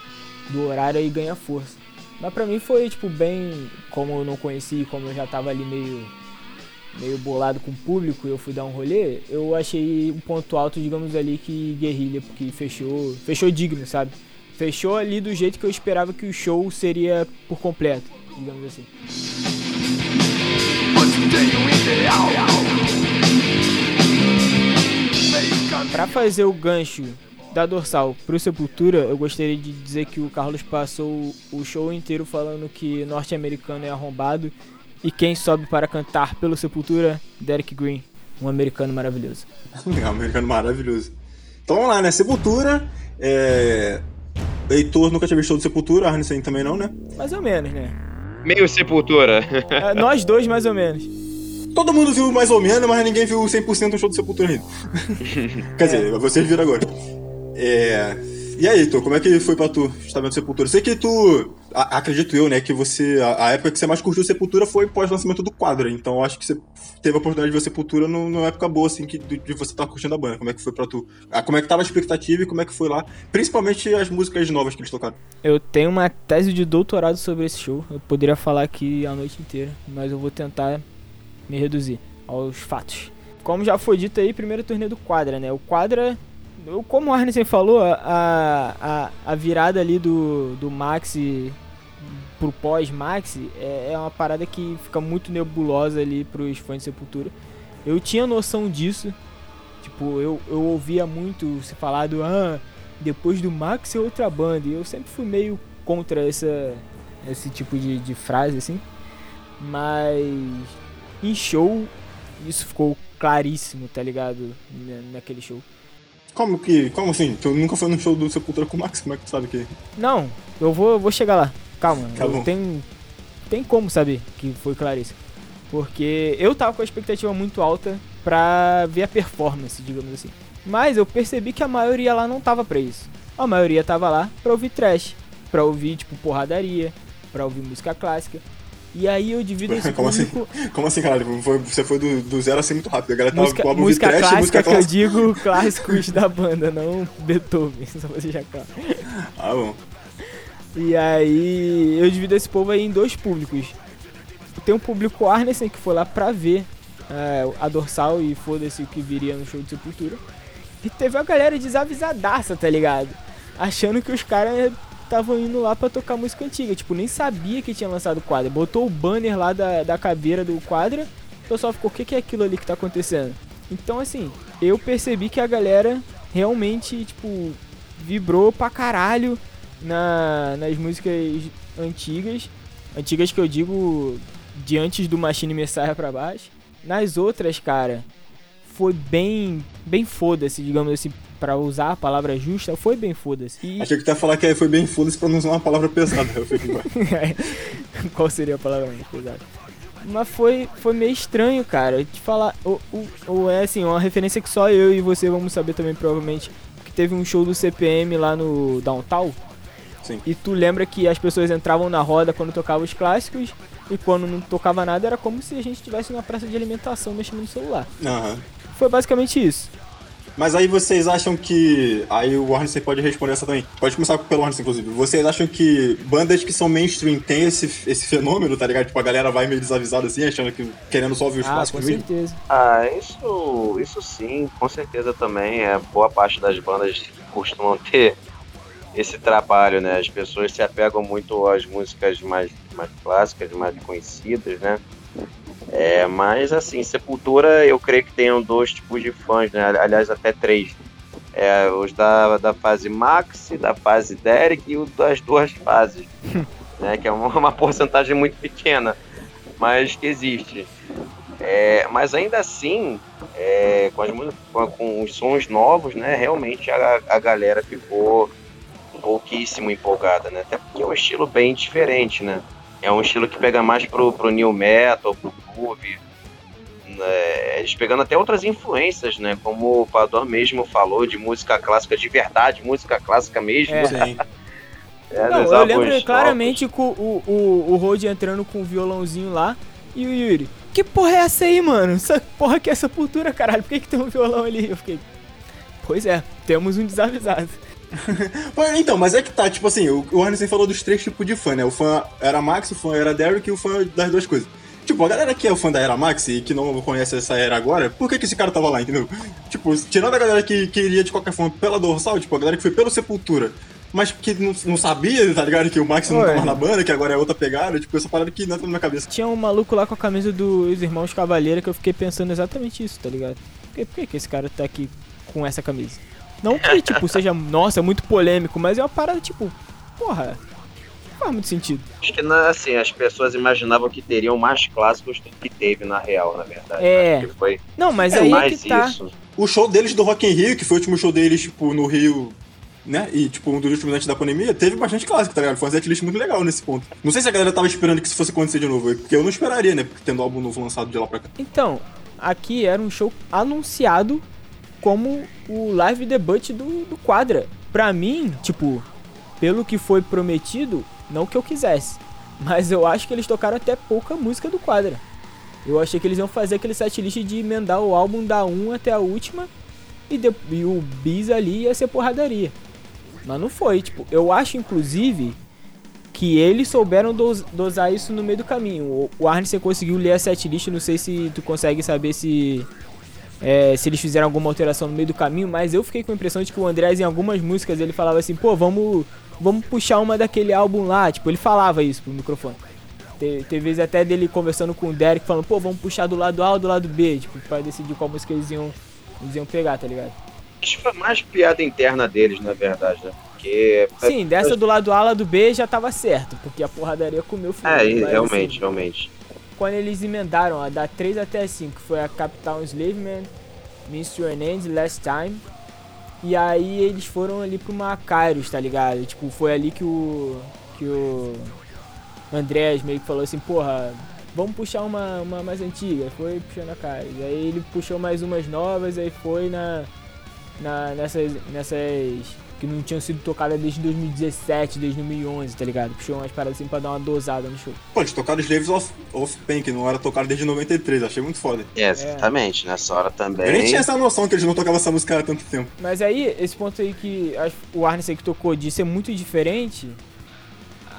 do horário aí ganha força. Mas pra mim foi, tipo, bem. Como eu não conheci, como eu já tava ali meio. meio bolado com o público e eu fui dar um rolê, eu achei um ponto alto, digamos ali, que Guerrilha, porque fechou. Fechou digno, sabe? Fechou ali do jeito que eu esperava que o show seria por completo, digamos assim. Para fazer o gancho da dorsal pro Sepultura, eu gostaria de dizer que o Carlos passou o show inteiro falando que norte-americano é arrombado e quem sobe para cantar pelo Sepultura, Derek Green, um americano maravilhoso. *laughs* um americano maravilhoso. Então vamos lá, né? Sepultura, é... Heitor nunca tinha visto do Sepultura, Arnesen também não, né? Mais ou menos, né? Meio Sepultura. É, nós dois, mais ou menos. Todo mundo viu mais ou menos, mas ninguém viu 100% do show do Sepultura ainda. *laughs* Quer dizer, vocês viram agora. É... E aí, Heitor, como é que foi pra tu estar vendo Sepultura? Sei que tu, a, acredito eu, né, que você, a, a, época que você mais curtiu Sepultura foi pós-lançamento do quadro, então acho que você teve a oportunidade de ver Sepultura no, numa época boa, assim, que, de, de você estar tá curtindo a banda. Como é que foi pra tu? Ah, como é que tava a expectativa e como é que foi lá? Principalmente as músicas novas que eles tocaram. Eu tenho uma tese de doutorado sobre esse show, eu poderia falar aqui a noite inteira, mas eu vou tentar me reduzir aos fatos. Como já foi dito aí, primeiro turnê do Quadra, né? O Quadra como o Arnesen falou, a, a, a virada ali do, do Maxi pro pós-Maxi é, é uma parada que fica muito nebulosa ali pros fãs de Sepultura. Eu tinha noção disso. Tipo, eu, eu ouvia muito se falar do ah, depois do Max é outra banda. E eu sempre fui meio contra essa, esse tipo de, de frase, assim. Mas em show, isso ficou claríssimo, tá ligado? Naquele show. Como que. Como assim? Tu nunca foi no show do Sepultura com o Max? Como é que tu sabe que. Não, eu vou, vou chegar lá. Calma, tá tem. Tem como saber que foi Clarice. Porque eu tava com a expectativa muito alta pra ver a performance, digamos assim. Mas eu percebi que a maioria lá não tava pra isso. A maioria tava lá pra ouvir trash, pra ouvir, tipo, porradaria, pra ouvir música clássica. E aí eu divido esse Como assim? público... assim? Como assim, caralho? Você foi do, do zero assim muito rápido. A galera tava música, com música trash, clássica música que eu digo *laughs* clássicos da banda, não Beethoven, *laughs* só pra deixar claro. Ah, bom. E aí eu divido esse povo aí em dois públicos. Tem um público Arnesen que foi lá pra ver é, a dorsal e foda-se o que viria no show de Sepultura. E teve a galera desavisadaça, tá ligado? Achando que os caras estavam indo lá para tocar música antiga. Tipo, nem sabia que tinha lançado o quadro. Botou o banner lá da, da caveira do quadro. O pessoal ficou, o que, que é aquilo ali que tá acontecendo? Então, assim, eu percebi que a galera realmente, tipo, vibrou pra caralho na, nas músicas antigas. Antigas que eu digo de antes do Machine Messiah pra baixo. Nas outras, cara, foi bem, bem foda-se, digamos assim, para usar a palavra justa, foi bem foda-se. E... Achei que tu ia falar que foi bem foda-se pra não usar uma palavra pesada. *laughs* Qual seria a palavra mais pesada? Mas foi, foi meio estranho, cara. Te falar. Ou, ou, ou, é assim, uma referência que só eu e você vamos saber também, provavelmente. Que teve um show do CPM lá no Downtown. Sim. E tu lembra que as pessoas entravam na roda quando tocavam os clássicos. E quando não tocava nada era como se a gente estivesse numa praça de alimentação mexendo no celular. Uhum. Foi basicamente isso. Mas aí vocês acham que. Aí o Warner pode responder essa também. Pode começar pelo Warner, inclusive. Vocês acham que bandas que são mainstream têm esse, esse fenômeno, tá ligado? Tipo, a galera vai meio desavisada assim, achando que. querendo só ouvir os ah, clássicos com certeza. Ah, isso, isso sim, com certeza também. É, boa parte das bandas costumam ter esse trabalho, né? As pessoas se apegam muito às músicas mais, mais clássicas, mais conhecidas, né? É, mas assim, Sepultura eu creio que tenham dois tipos de fãs, né? Aliás, até três. É, os da, da fase Max, da fase Derek e os das duas fases. *laughs* né? Que é uma, uma porcentagem muito pequena, mas que existe. É, mas ainda assim, é, com, as, com, com, os sons novos, né? Realmente a, a galera ficou pouquíssimo empolgada, né? Até porque é um estilo bem diferente, né? É um estilo que pega mais pro, pro new metal, pro groove. Né? Eles pegando até outras influências, né? Como o Pador mesmo falou, de música clássica de verdade, música clássica mesmo. É. Sim. *laughs* É, Não, eu lembro claramente com o, o, o Rod entrando com o violãozinho lá e o Yuri. Que porra é essa aí, mano? Essa porra que é essa cultura, caralho. Por que, que tem um violão ali? Eu fiquei. Pois é, temos um desavisado. *laughs* então, mas é que tá, tipo assim, o, Arneson falou dos três tipos de fã, né? O fã era Max, o fã era Derek e o fã das duas coisas. Tipo, a galera que é o fã da era Max e que não conhece essa era agora, por que, que esse cara tava lá, entendeu? Tipo, tirando a galera que queria de qualquer forma pela dorsal, tipo, a galera que foi pela Sepultura, mas que não, não sabia, tá ligado? Que o Max não tava na banda, que agora é outra pegada, tipo, essa parada que não entra na minha cabeça. Tinha um maluco lá com a camisa dos Irmãos Cavaleira que eu fiquei pensando exatamente isso, tá ligado? Por que, por que, que esse cara tá aqui com essa camisa? Não que, tipo, *laughs* seja, nossa, muito polêmico, mas é uma parada, tipo, porra, não faz muito sentido. Acho que, na- assim, as pessoas imaginavam que teriam mais clássicos do que teve na real, na verdade. É. Acho que foi Não, mas É aí é que tá. isso. O show deles do Rock in Rio, que foi o último show deles, tipo, no Rio, né? E, tipo, um dos últimos antes da pandemia, teve bastante clássico, tá ligado? Foi uma setlist muito legal nesse ponto. Não sei se a galera tava esperando que isso fosse acontecer de novo, porque eu não esperaria, né? Porque tendo álbum novo lançado de lá pra cá. Então, aqui era um show anunciado como o live debut do, do Quadra. Pra mim, tipo, pelo que foi prometido, não que eu quisesse, mas eu acho que eles tocaram até pouca música do Quadra. Eu achei que eles iam fazer aquele setlist de emendar o álbum da 1 até a última e, de- e o bis ali ia ser porradaria. Mas não foi, tipo, eu acho inclusive que eles souberam dos- dosar isso no meio do caminho. O, o Arneson conseguiu ler a setlist, não sei se tu consegue saber se é, se eles fizeram alguma alteração no meio do caminho, mas eu fiquei com a impressão de que o Andrés em algumas músicas ele falava assim, pô, vamos vamos puxar uma daquele álbum lá, tipo, ele falava isso pro microfone. Te- Teve vezes até dele conversando com o Derek falando, pô, vamos puxar do lado A ou do lado B, tipo, pra decidir qual música eles iam, eles iam pegar, tá ligado? Acho que foi mais piada interna deles, na verdade, né? Porque. Sim, dessa do lado A, lado B já tava certo, porque a porradaria comeu fino. É, mas, realmente, assim, realmente. Quando eles emendaram a da 3 até 5, que foi a Capital Slaveman, Mr. End, Last Time. E aí eles foram ali pro Macarius, tá ligado? Tipo, foi ali que o. que o. Andrés meio que falou assim, porra, vamos puxar uma, uma mais antiga. Foi puxando a Carius. Aí ele puxou mais umas novas, aí foi na. na nessas. nessas. Que não tinham sido tocadas desde 2017, desde 2011, tá ligado? Puxou umas paradas assim pra dar uma dosada no show. Pô, eles tocaram Slaves of, of Pain, que não era tocado desde 93, achei muito foda. É, exatamente. Nessa hora também. Eu nem tinha essa noção que eles não tocavam essa música há tanto tempo. Mas aí, esse ponto aí que acho- o Arnes aí que tocou de ser muito diferente,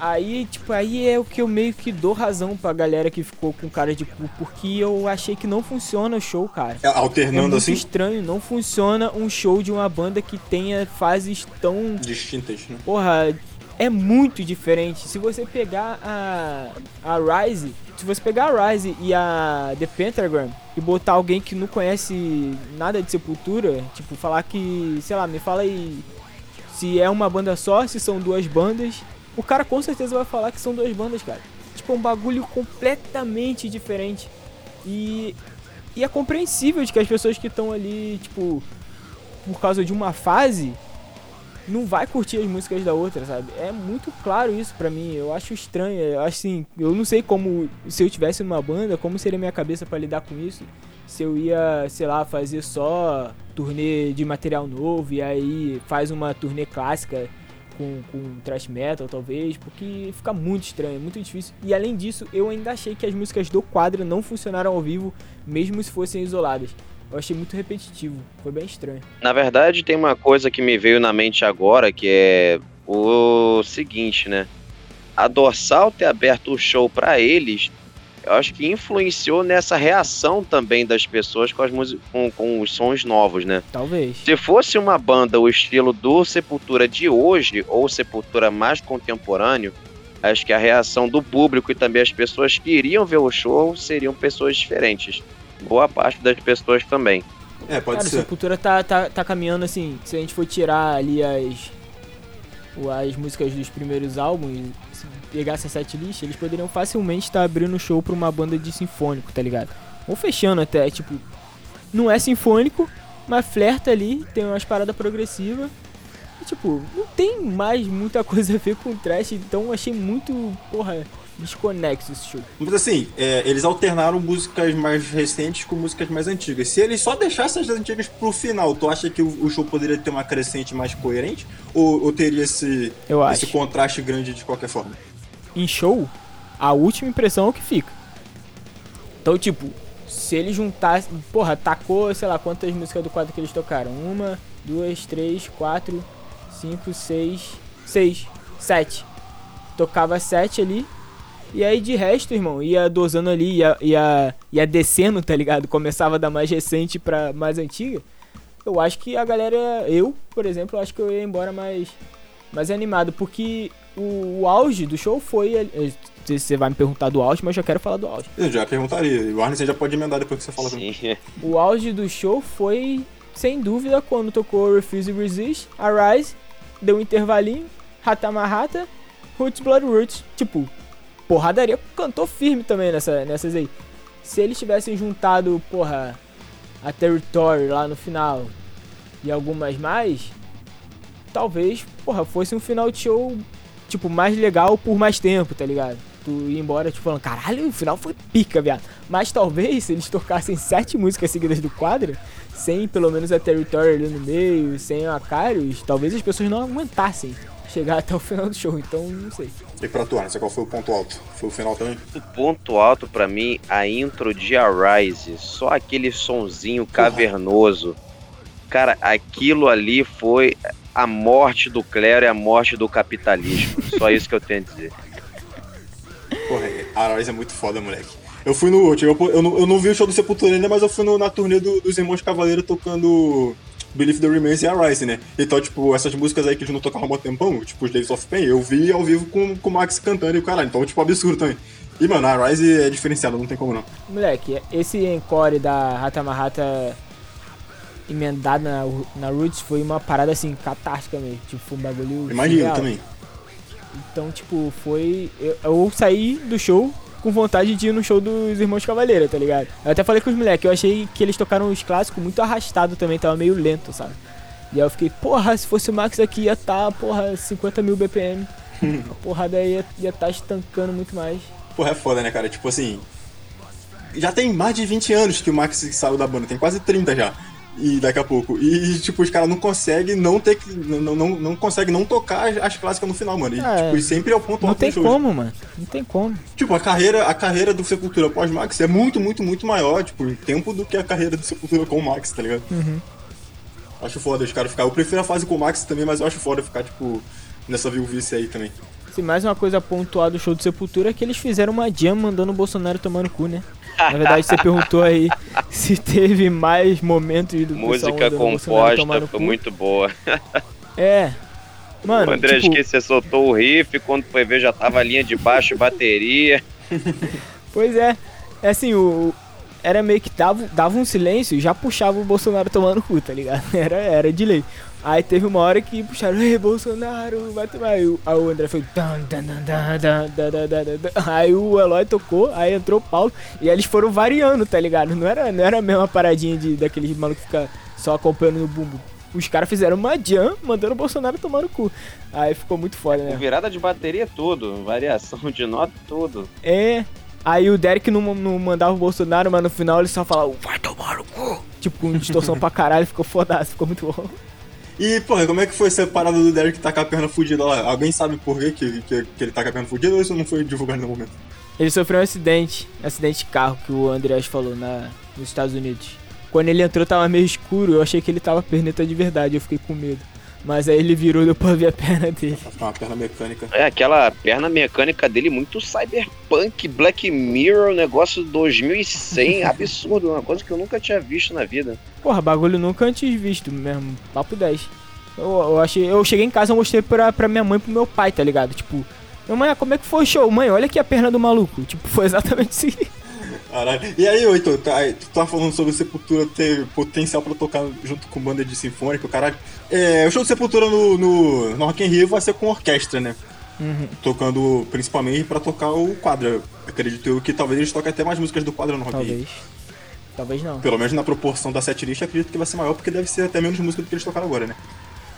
aí, tipo, aí é o que eu meio que dou razão pra galera que ficou com cara de cu, porque eu achei que não funciona o show, cara. É, É alternando muito assim, estranho, não funciona um show de uma banda que tenha fases tão distintas, né? Porra, é muito diferente. Se você pegar a, a Rise, se você pegar a Rise e a The Pentagram e botar alguém que não conhece nada de Sepultura, tipo, falar que, sei lá, me fala aí se é uma banda só, se são duas bandas, o cara com certeza vai falar que são duas bandas, cara. Tipo, é um bagulho completamente diferente. E, e é compreensível de que as pessoas que estão ali, tipo, por causa de uma fase, não vai curtir as músicas da outra, sabe? É muito claro isso pra mim. Eu acho estranho. Eu assim, eu não sei como se eu tivesse uma banda, como seria minha cabeça pra lidar com isso. Se eu ia, sei lá, fazer só turnê de material novo e aí faz uma turnê clássica com, com thrash metal, talvez, porque fica muito estranho, muito difícil. E além disso, eu ainda achei que as músicas do quadro não funcionaram ao vivo, mesmo se fossem isoladas. Eu achei muito repetitivo, foi bem estranho. Na verdade, tem uma coisa que me veio na mente agora, que é o seguinte, né? A Dorsal ter aberto o show pra eles, eu acho que influenciou nessa reação também das pessoas com, as músicas, com, com os sons novos, né? Talvez. Se fosse uma banda o estilo do Sepultura de hoje, ou Sepultura mais contemporâneo, acho que a reação do público e também as pessoas que iriam ver o show seriam pessoas diferentes. Boa parte das pessoas também. É, pode Cara, ser. Sepultura tá, tá, tá caminhando assim. Se a gente for tirar ali as. o- As músicas dos primeiros álbuns, se pegasse a setlist, eles poderiam facilmente estar abrindo show pra uma banda de sinfônico, tá ligado? Ou fechando até, tipo. Não é sinfônico, mas flerta ali, tem umas paradas progressivas. E, tipo, não tem mais muita *laughs* coisa a ver com trash, então achei muito, porra, desconexo esse show. Mas assim, é, eles alternaram músicas mais recentes com músicas mais antigas. Se eles só deixassem as antigas pro final, tu acha que o, o show poderia ter uma crescente mais coerente? Ou, ou teria esse, Eu esse contraste grande de qualquer forma? Em show, a última impressão é o que fica. Então, tipo, se ele juntasse. Porra, tacou, sei lá, quantas músicas do quadro que eles tocaram? Uma, duas, três, quatro, cinco, seis, seis, sete. Tocava sete ali. E aí de resto, irmão, ia dosando ali, ia, ia, ia descendo, tá ligado? Começava da mais recente pra mais antiga. Eu acho que a galera, eu, por exemplo, acho que eu ia embora mais, mais animado, porque o, o auge do show foi. Você vai me perguntar do auge, mas eu já quero falar do auge. Eu já perguntaria. O Arne você já pode emendar depois que você fala também. Sim. *laughs* O auge do show foi, sem dúvida, quando tocou Refuse to Resist, Arise, deu um intervalinho, Rata Roots Blood Roots. Tipo, porradaria cantou firme também nessa, nessas aí. Se eles tivessem juntado, porra, a Territory lá no final e algumas mais, talvez, porra, fosse um final de show, tipo, mais legal por mais tempo, tá ligado? Tu ia embora, tipo, falando, caralho, o final foi pica, viado. Mas talvez, se eles tocassem sete músicas seguidas do quadro, sem pelo menos a Territory ali no meio, sem a Carius, talvez as pessoas não aguentassem chegar até o final do show, então não sei. E pra tu, Arne, qual foi o ponto alto? Foi o final também? O ponto alto pra mim, a intro de Arise. Só aquele sonzinho cavernoso. Cara, aquilo ali foi a morte do clero e a morte do capitalismo. Só isso que eu tenho a dizer. Porra, a Arise é muito foda, moleque. Eu fui no. tipo, Eu não, eu não vi o show do Sepultura ainda, mas eu fui no- na turnê do- dos Irmãos Cavaleiro tocando Believe the Remains e Arise, né? Então, tipo, essas músicas aí que eles não tocavam há muito tempão, tipo os Days of Pain, eu vi ao vivo com, com o Max cantando e o caralho. Então, tipo, absurdo também. E, mano, a Arise é diferenciada, não tem como não. Moleque, esse encore da Rata Mahata emendado na, na Roots foi uma parada assim, catástica mesmo. Tipo, foi um bagulho. Imagino surreal. também. Então, tipo, foi. Eu, eu saí do show com vontade de ir no show dos Irmãos Cavaleira, tá ligado? Eu até falei com os moleques, eu achei que eles tocaram os clássicos muito arrastado também, tava meio lento, sabe? E aí eu fiquei, porra, se fosse o Max aqui ia tá, porra, 50 mil BPM. *laughs* A porrada aí ia, ia tá estancando muito mais. Porra, é foda, né, cara? Tipo assim. Já tem mais de 20 anos que o Max saiu da banda, tem quase 30 já. E daqui a pouco. E, tipo, os caras não conseguem não ter que. Não, não, não conseguem não tocar as, as clássicas no final, mano. E, é. tipo, e sempre é o ponto Não alto tem dos shows. como, mano. Não tem como. Tipo, a carreira, a carreira do Sepultura pós-Max é muito, muito, muito maior, tipo, em tempo do que a carreira do Sepultura com o Max, tá ligado? Uhum. Acho foda os caras ficar. Eu prefiro a fase com o Max também, mas eu acho foda ficar, tipo, nessa viuvice aí também. Se mais uma coisa pontual do show do Sepultura é que eles fizeram uma jam mandando o Bolsonaro tomar no cu, né? Na verdade, você perguntou aí *laughs* se teve mais momentos do Música composta foi muito boa. É. Mano, o André tipo, Esqueci soltou o riff, quando foi ver já tava a linha de baixo, bateria. *laughs* pois é. É assim, o era meio que dava, dava um silêncio e já puxava o Bolsonaro tomando cu, tá ligado? *laughs* Era, era de lei. Aí teve uma hora que puxaram, ei, Bolsonaro, vai tomar. Aí, aí o André foi. Aí o Eloy tocou, aí entrou o Paulo. E eles foram variando, tá ligado? Não era, não era a mesma paradinha de, daqueles malucos que fica só acompanhando o bumbo. Os caras fizeram uma jam, mandando o Bolsonaro tomar no cu. Aí ficou muito foda, né? Virada de bateria, tudo. Variação de nota tudo. É, Aí o Derek não, não mandava o Bolsonaro, mas no final ele só falava, vai tomar no cu. Tipo, com distorção pra caralho, ficou fodaço, ficou muito bom. E, porra, como é que foi essa parada do Derek tá com a perna fudida lá? Alguém sabe por quê que, que, que ele tá com a perna fudida ou isso não foi divulgado no momento? Ele sofreu um acidente, acidente de carro que o Andreas falou na, nos Estados Unidos. Quando ele entrou tava meio escuro, eu achei que ele tava perneta de verdade, eu fiquei com medo. Mas aí ele virou e deu pra ver a perna dele. Tá uma perna mecânica. É, aquela perna mecânica dele muito cyberpunk, Black Mirror, negócio 2100, *laughs* absurdo, uma coisa que eu nunca tinha visto na vida. Porra, bagulho nunca antes visto mesmo, papo 10. Eu, eu achei, eu cheguei em casa e mostrei pra, pra minha mãe e pro meu pai, tá ligado? Tipo, minha mãe, como é que foi o show? Mãe, olha aqui a perna do maluco. Tipo, foi exatamente assim. Caralho. E aí, Oito, tá, tu tava falando sobre o Sepultura ter potencial pra tocar junto com banda de sinfônica, caralho. É, o show do Sepultura no, no, no Rock in Rio vai ser com orquestra, né? Uhum. Tocando principalmente pra tocar o quadro. Acredito eu que talvez eles toquem até mais músicas do quadro no Rock in Rio. Talvez. Talvez não. Pelo menos na proporção da setlist, acredito que vai ser maior, porque deve ser até menos música do que eles tocaram agora, né?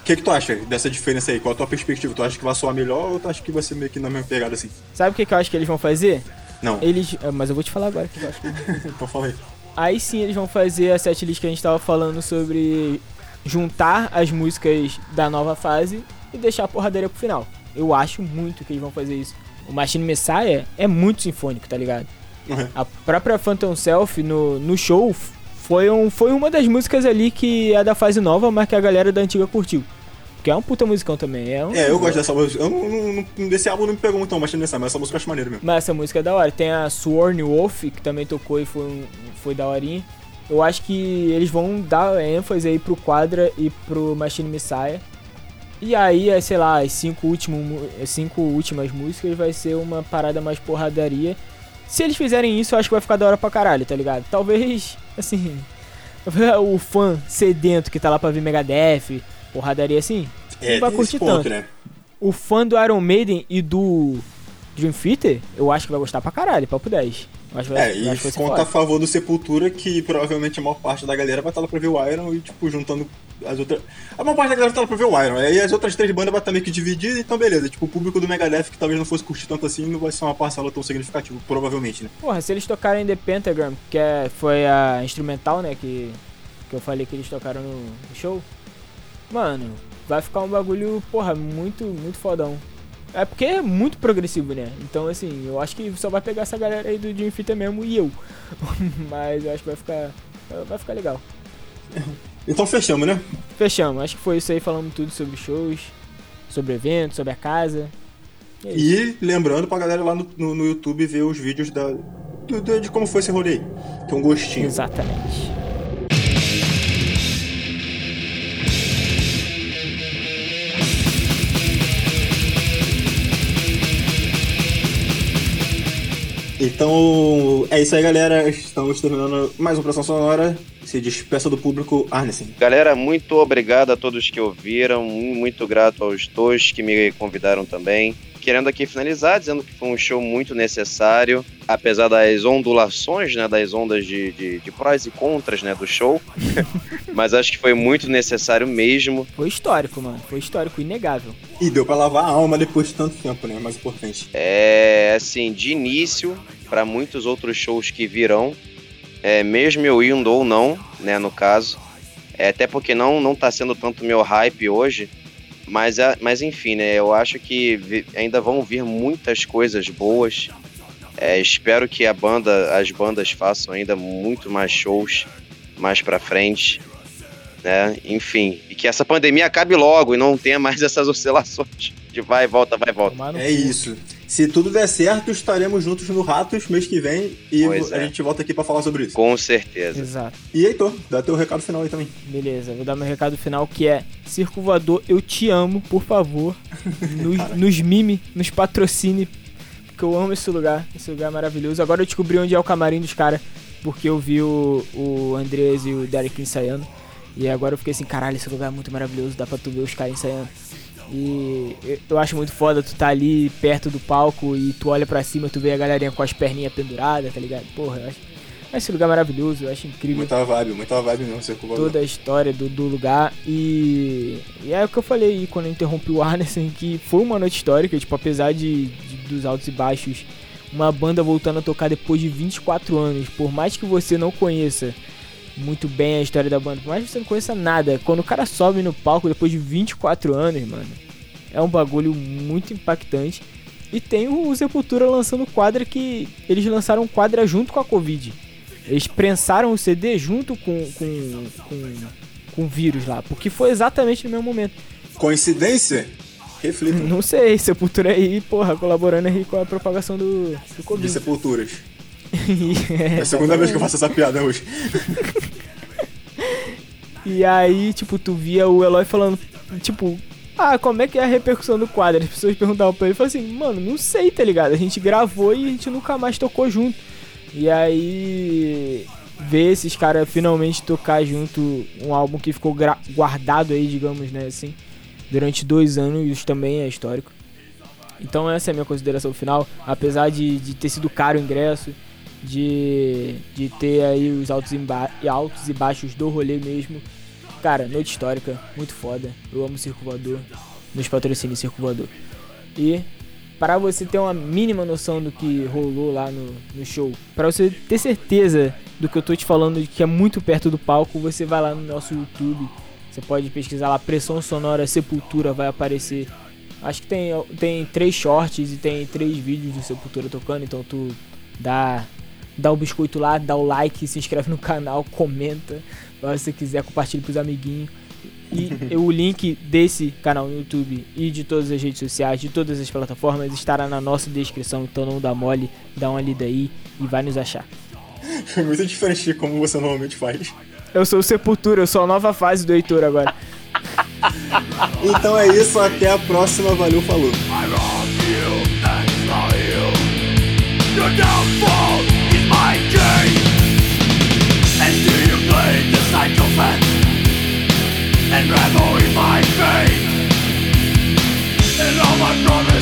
O que, que tu acha dessa diferença aí? Qual a tua perspectiva? Tu acha que vai soar melhor ou tu acha que vai ser meio que na mesma pegada assim? Sabe o que, que eu acho que eles vão fazer? Não, Eles. ah, Mas eu vou te falar agora que eu acho que então *laughs* fala aí. Sim eles vão fazer a setlist que a gente tava falando sobre juntar as músicas da nova fase e deixar a porradeira pro final. Eu acho muito que eles vão fazer isso. O Machine Messiah é muito sinfônico, tá ligado? Uhum. A própria Phantom Self no, no show foi, um, foi uma das músicas ali que é da fase nova, mas que a galera da antiga curtiu. Que é um puta musicão também. É, um... É, eu gosto dessa música. Eu não, desse álbum não me pegou muito mas nessa, mas essa música eu acho maneira mesmo. Mas essa música é da hora. Tem a Sworn Wolf, que também tocou e foi, foi da horinha. Eu acho que eles vão dar ênfase aí pro Quadra e pro Machine Messiah. E aí, é, sei lá, as cinco, último, cinco últimas músicas vai ser uma parada mais porradaria. Se eles fizerem isso, eu acho que vai ficar da hora pra caralho, tá ligado? Talvez, *laughs* assim, *laughs* o fã sedento que tá lá pra ver Megadeth, porradaria assim, É, não vai curtir ponto, tanto. né? O fã do Iron Maiden e do Dream Theater, eu acho que vai gostar pra caralho, papo 10. Eu acho que vai, É, e conta a favor do Sepultura, que provavelmente a maior parte da galera vai estar lá pra ver o Iron e, tipo, juntando as outras. A maior parte da galera vai estar lá pra ver o Iron. Aí as outras três bandas vai estar meio que divididas, então beleza. Tipo, o público do Megadeth, que talvez não fosse curtir tanto assim, não vai ser uma parcela tão significativa, provavelmente, né? Porra, se eles tocarem The Pentagram, que é, foi a instrumental, né, que, que eu falei que eles tocaram no show, mano, vai ficar um bagulho, porra, muito, muito fodão. É porque é muito progressivo, né? Então, assim, eu acho que só vai pegar essa galera aí do Dream Theater mesmo e eu. *laughs* Mas eu acho que vai ficar, vai ficar legal. Então fechamos, né? Fechamos, acho que foi isso aí, falamos tudo sobre shows, sobre eventos, sobre a casa. E é. E lembrando pra galera lá no, no, no YouTube ver os vídeos da, do- de como foi esse rolê aí. Que é um gostinho. Exatamente. Então, é isso aí, galera. Estamos terminando mais uma Pressão Sonora. Se despeça do público, Arnesen. Galera, muito obrigado a todos que ouviram, muito grato aos dois que me convidaram também. Querendo aqui finalizar, dizendo que foi um show muito necessário, apesar das ondulações, né, das ondas de, de, de prós e contras, né, do show. *laughs* Mas acho que foi muito necessário mesmo. Foi histórico, mano. Foi histórico, inegável. E deu pra lavar a alma depois de tanto tempo, né? Mais importante. É, assim, de início, para muitos outros shows que virão, é, mesmo eu indo ou não, né, no caso, é, até porque não não tá sendo tanto meu hype hoje, mas, a- mas enfim, né, eu acho que vi- ainda vão vir muitas coisas boas. É, espero que a banda, as bandas façam ainda muito mais shows mais pra frente, né? Enfim, e que essa pandemia acabe logo e não tenha mais *laughs* essas oscilações de vai e volta, vai e volta. É isso. Se tudo der certo, estaremos juntos no Ratos mês que vem e Pois a é. gente volta aqui pra falar sobre isso. Com certeza. Exato. E Heitor, dá teu recado final aí também. Beleza, vou dar meu recado final que é Circo Voador, eu te amo, por favor. *laughs* Nos, nos mime, nos patrocine. Porque eu amo esse lugar. Esse lugar é maravilhoso. Agora eu descobri onde é o camarim dos caras. Porque eu vi o, o Andrés e o Derek ensaiando. E agora eu fiquei assim, caralho, esse lugar é muito maravilhoso, dá pra tu ver os caras ensaiando. E eu- acho muito foda tu tá ali perto do palco e tu olha pra cima, tu vê a galerinha com as perninhas penduradas, tá ligado? Porra, eu acho, esse lugar maravilhoso, eu acho incrível Muita vibe, muita vibe mesmo, Voador. toda a história do, do lugar e, e é o que eu falei aí quando eu interrompi o Arneson que foi uma noite histórica, tipo, apesar de, de- dos altos e baixos, uma banda voltando a tocar depois de 24 anos, por mais que você não conheça muito bem a história da banda, por mais que você não conheça nada, quando o cara sobe no palco depois de 24 anos, mano, é um bagulho muito impactante. E tem o Sepultura lançando quadra que eles lançaram quadra junto com a Covid. Eles prensaram o CD junto com, com, com, com o vírus lá, porque foi exatamente no mesmo momento. Coincidência? Reflita. Não sei, Sepultura aí, porra, colaborando aí com a propagação do, do De Covid. sepulturas. *laughs* é, a segunda vez que eu faço essa piada hoje. *laughs* E aí, tipo, tu via o Eloy falando, tipo, ah, como é que é a repercussão do quadro? As pessoas perguntavam pra ele, falou assim, mano, não sei, tá ligado? A gente gravou e a gente nunca mais tocou junto. E aí, ver esses caras finalmente tocar junto um álbum que ficou guardado aí, digamos, né, assim, durante dois anos, isso também é histórico. Então essa é a minha consideração final, apesar de, de ter sido caro o ingresso, de, de ter aí os altos e, altos e baixos do rolê mesmo. Cara, noite histórica, muito foda. Eu amo Circo Voador, nos patrocínios Circo Voador. E para você ter uma mínima noção do que rolou lá no, no show, para você ter certeza do que eu tô te falando, de que é muito perto do palco, você vai lá no nosso YouTube. Você pode pesquisar lá Pressão Sonora Sepultura, vai aparecer. Acho que tem, tem três shorts e tem três vídeos do Sepultura tocando, então tu dá dá o biscoito lá, dá o like, se inscreve no canal, comenta, se você quiser, compartilha pros amiguinhos. E *laughs* o link desse canal no YouTube e de todas as redes sociais, de todas as plataformas, estará na nossa descrição. Então não dá mole, dá uma lida aí e vai nos achar. É muito diferente de como você normalmente faz. Eu sou o Sepultura, eu sou a nova fase do Heitor agora. *laughs* então é isso, até a próxima. Valeu, falou. and revel in my fate. And all my problems.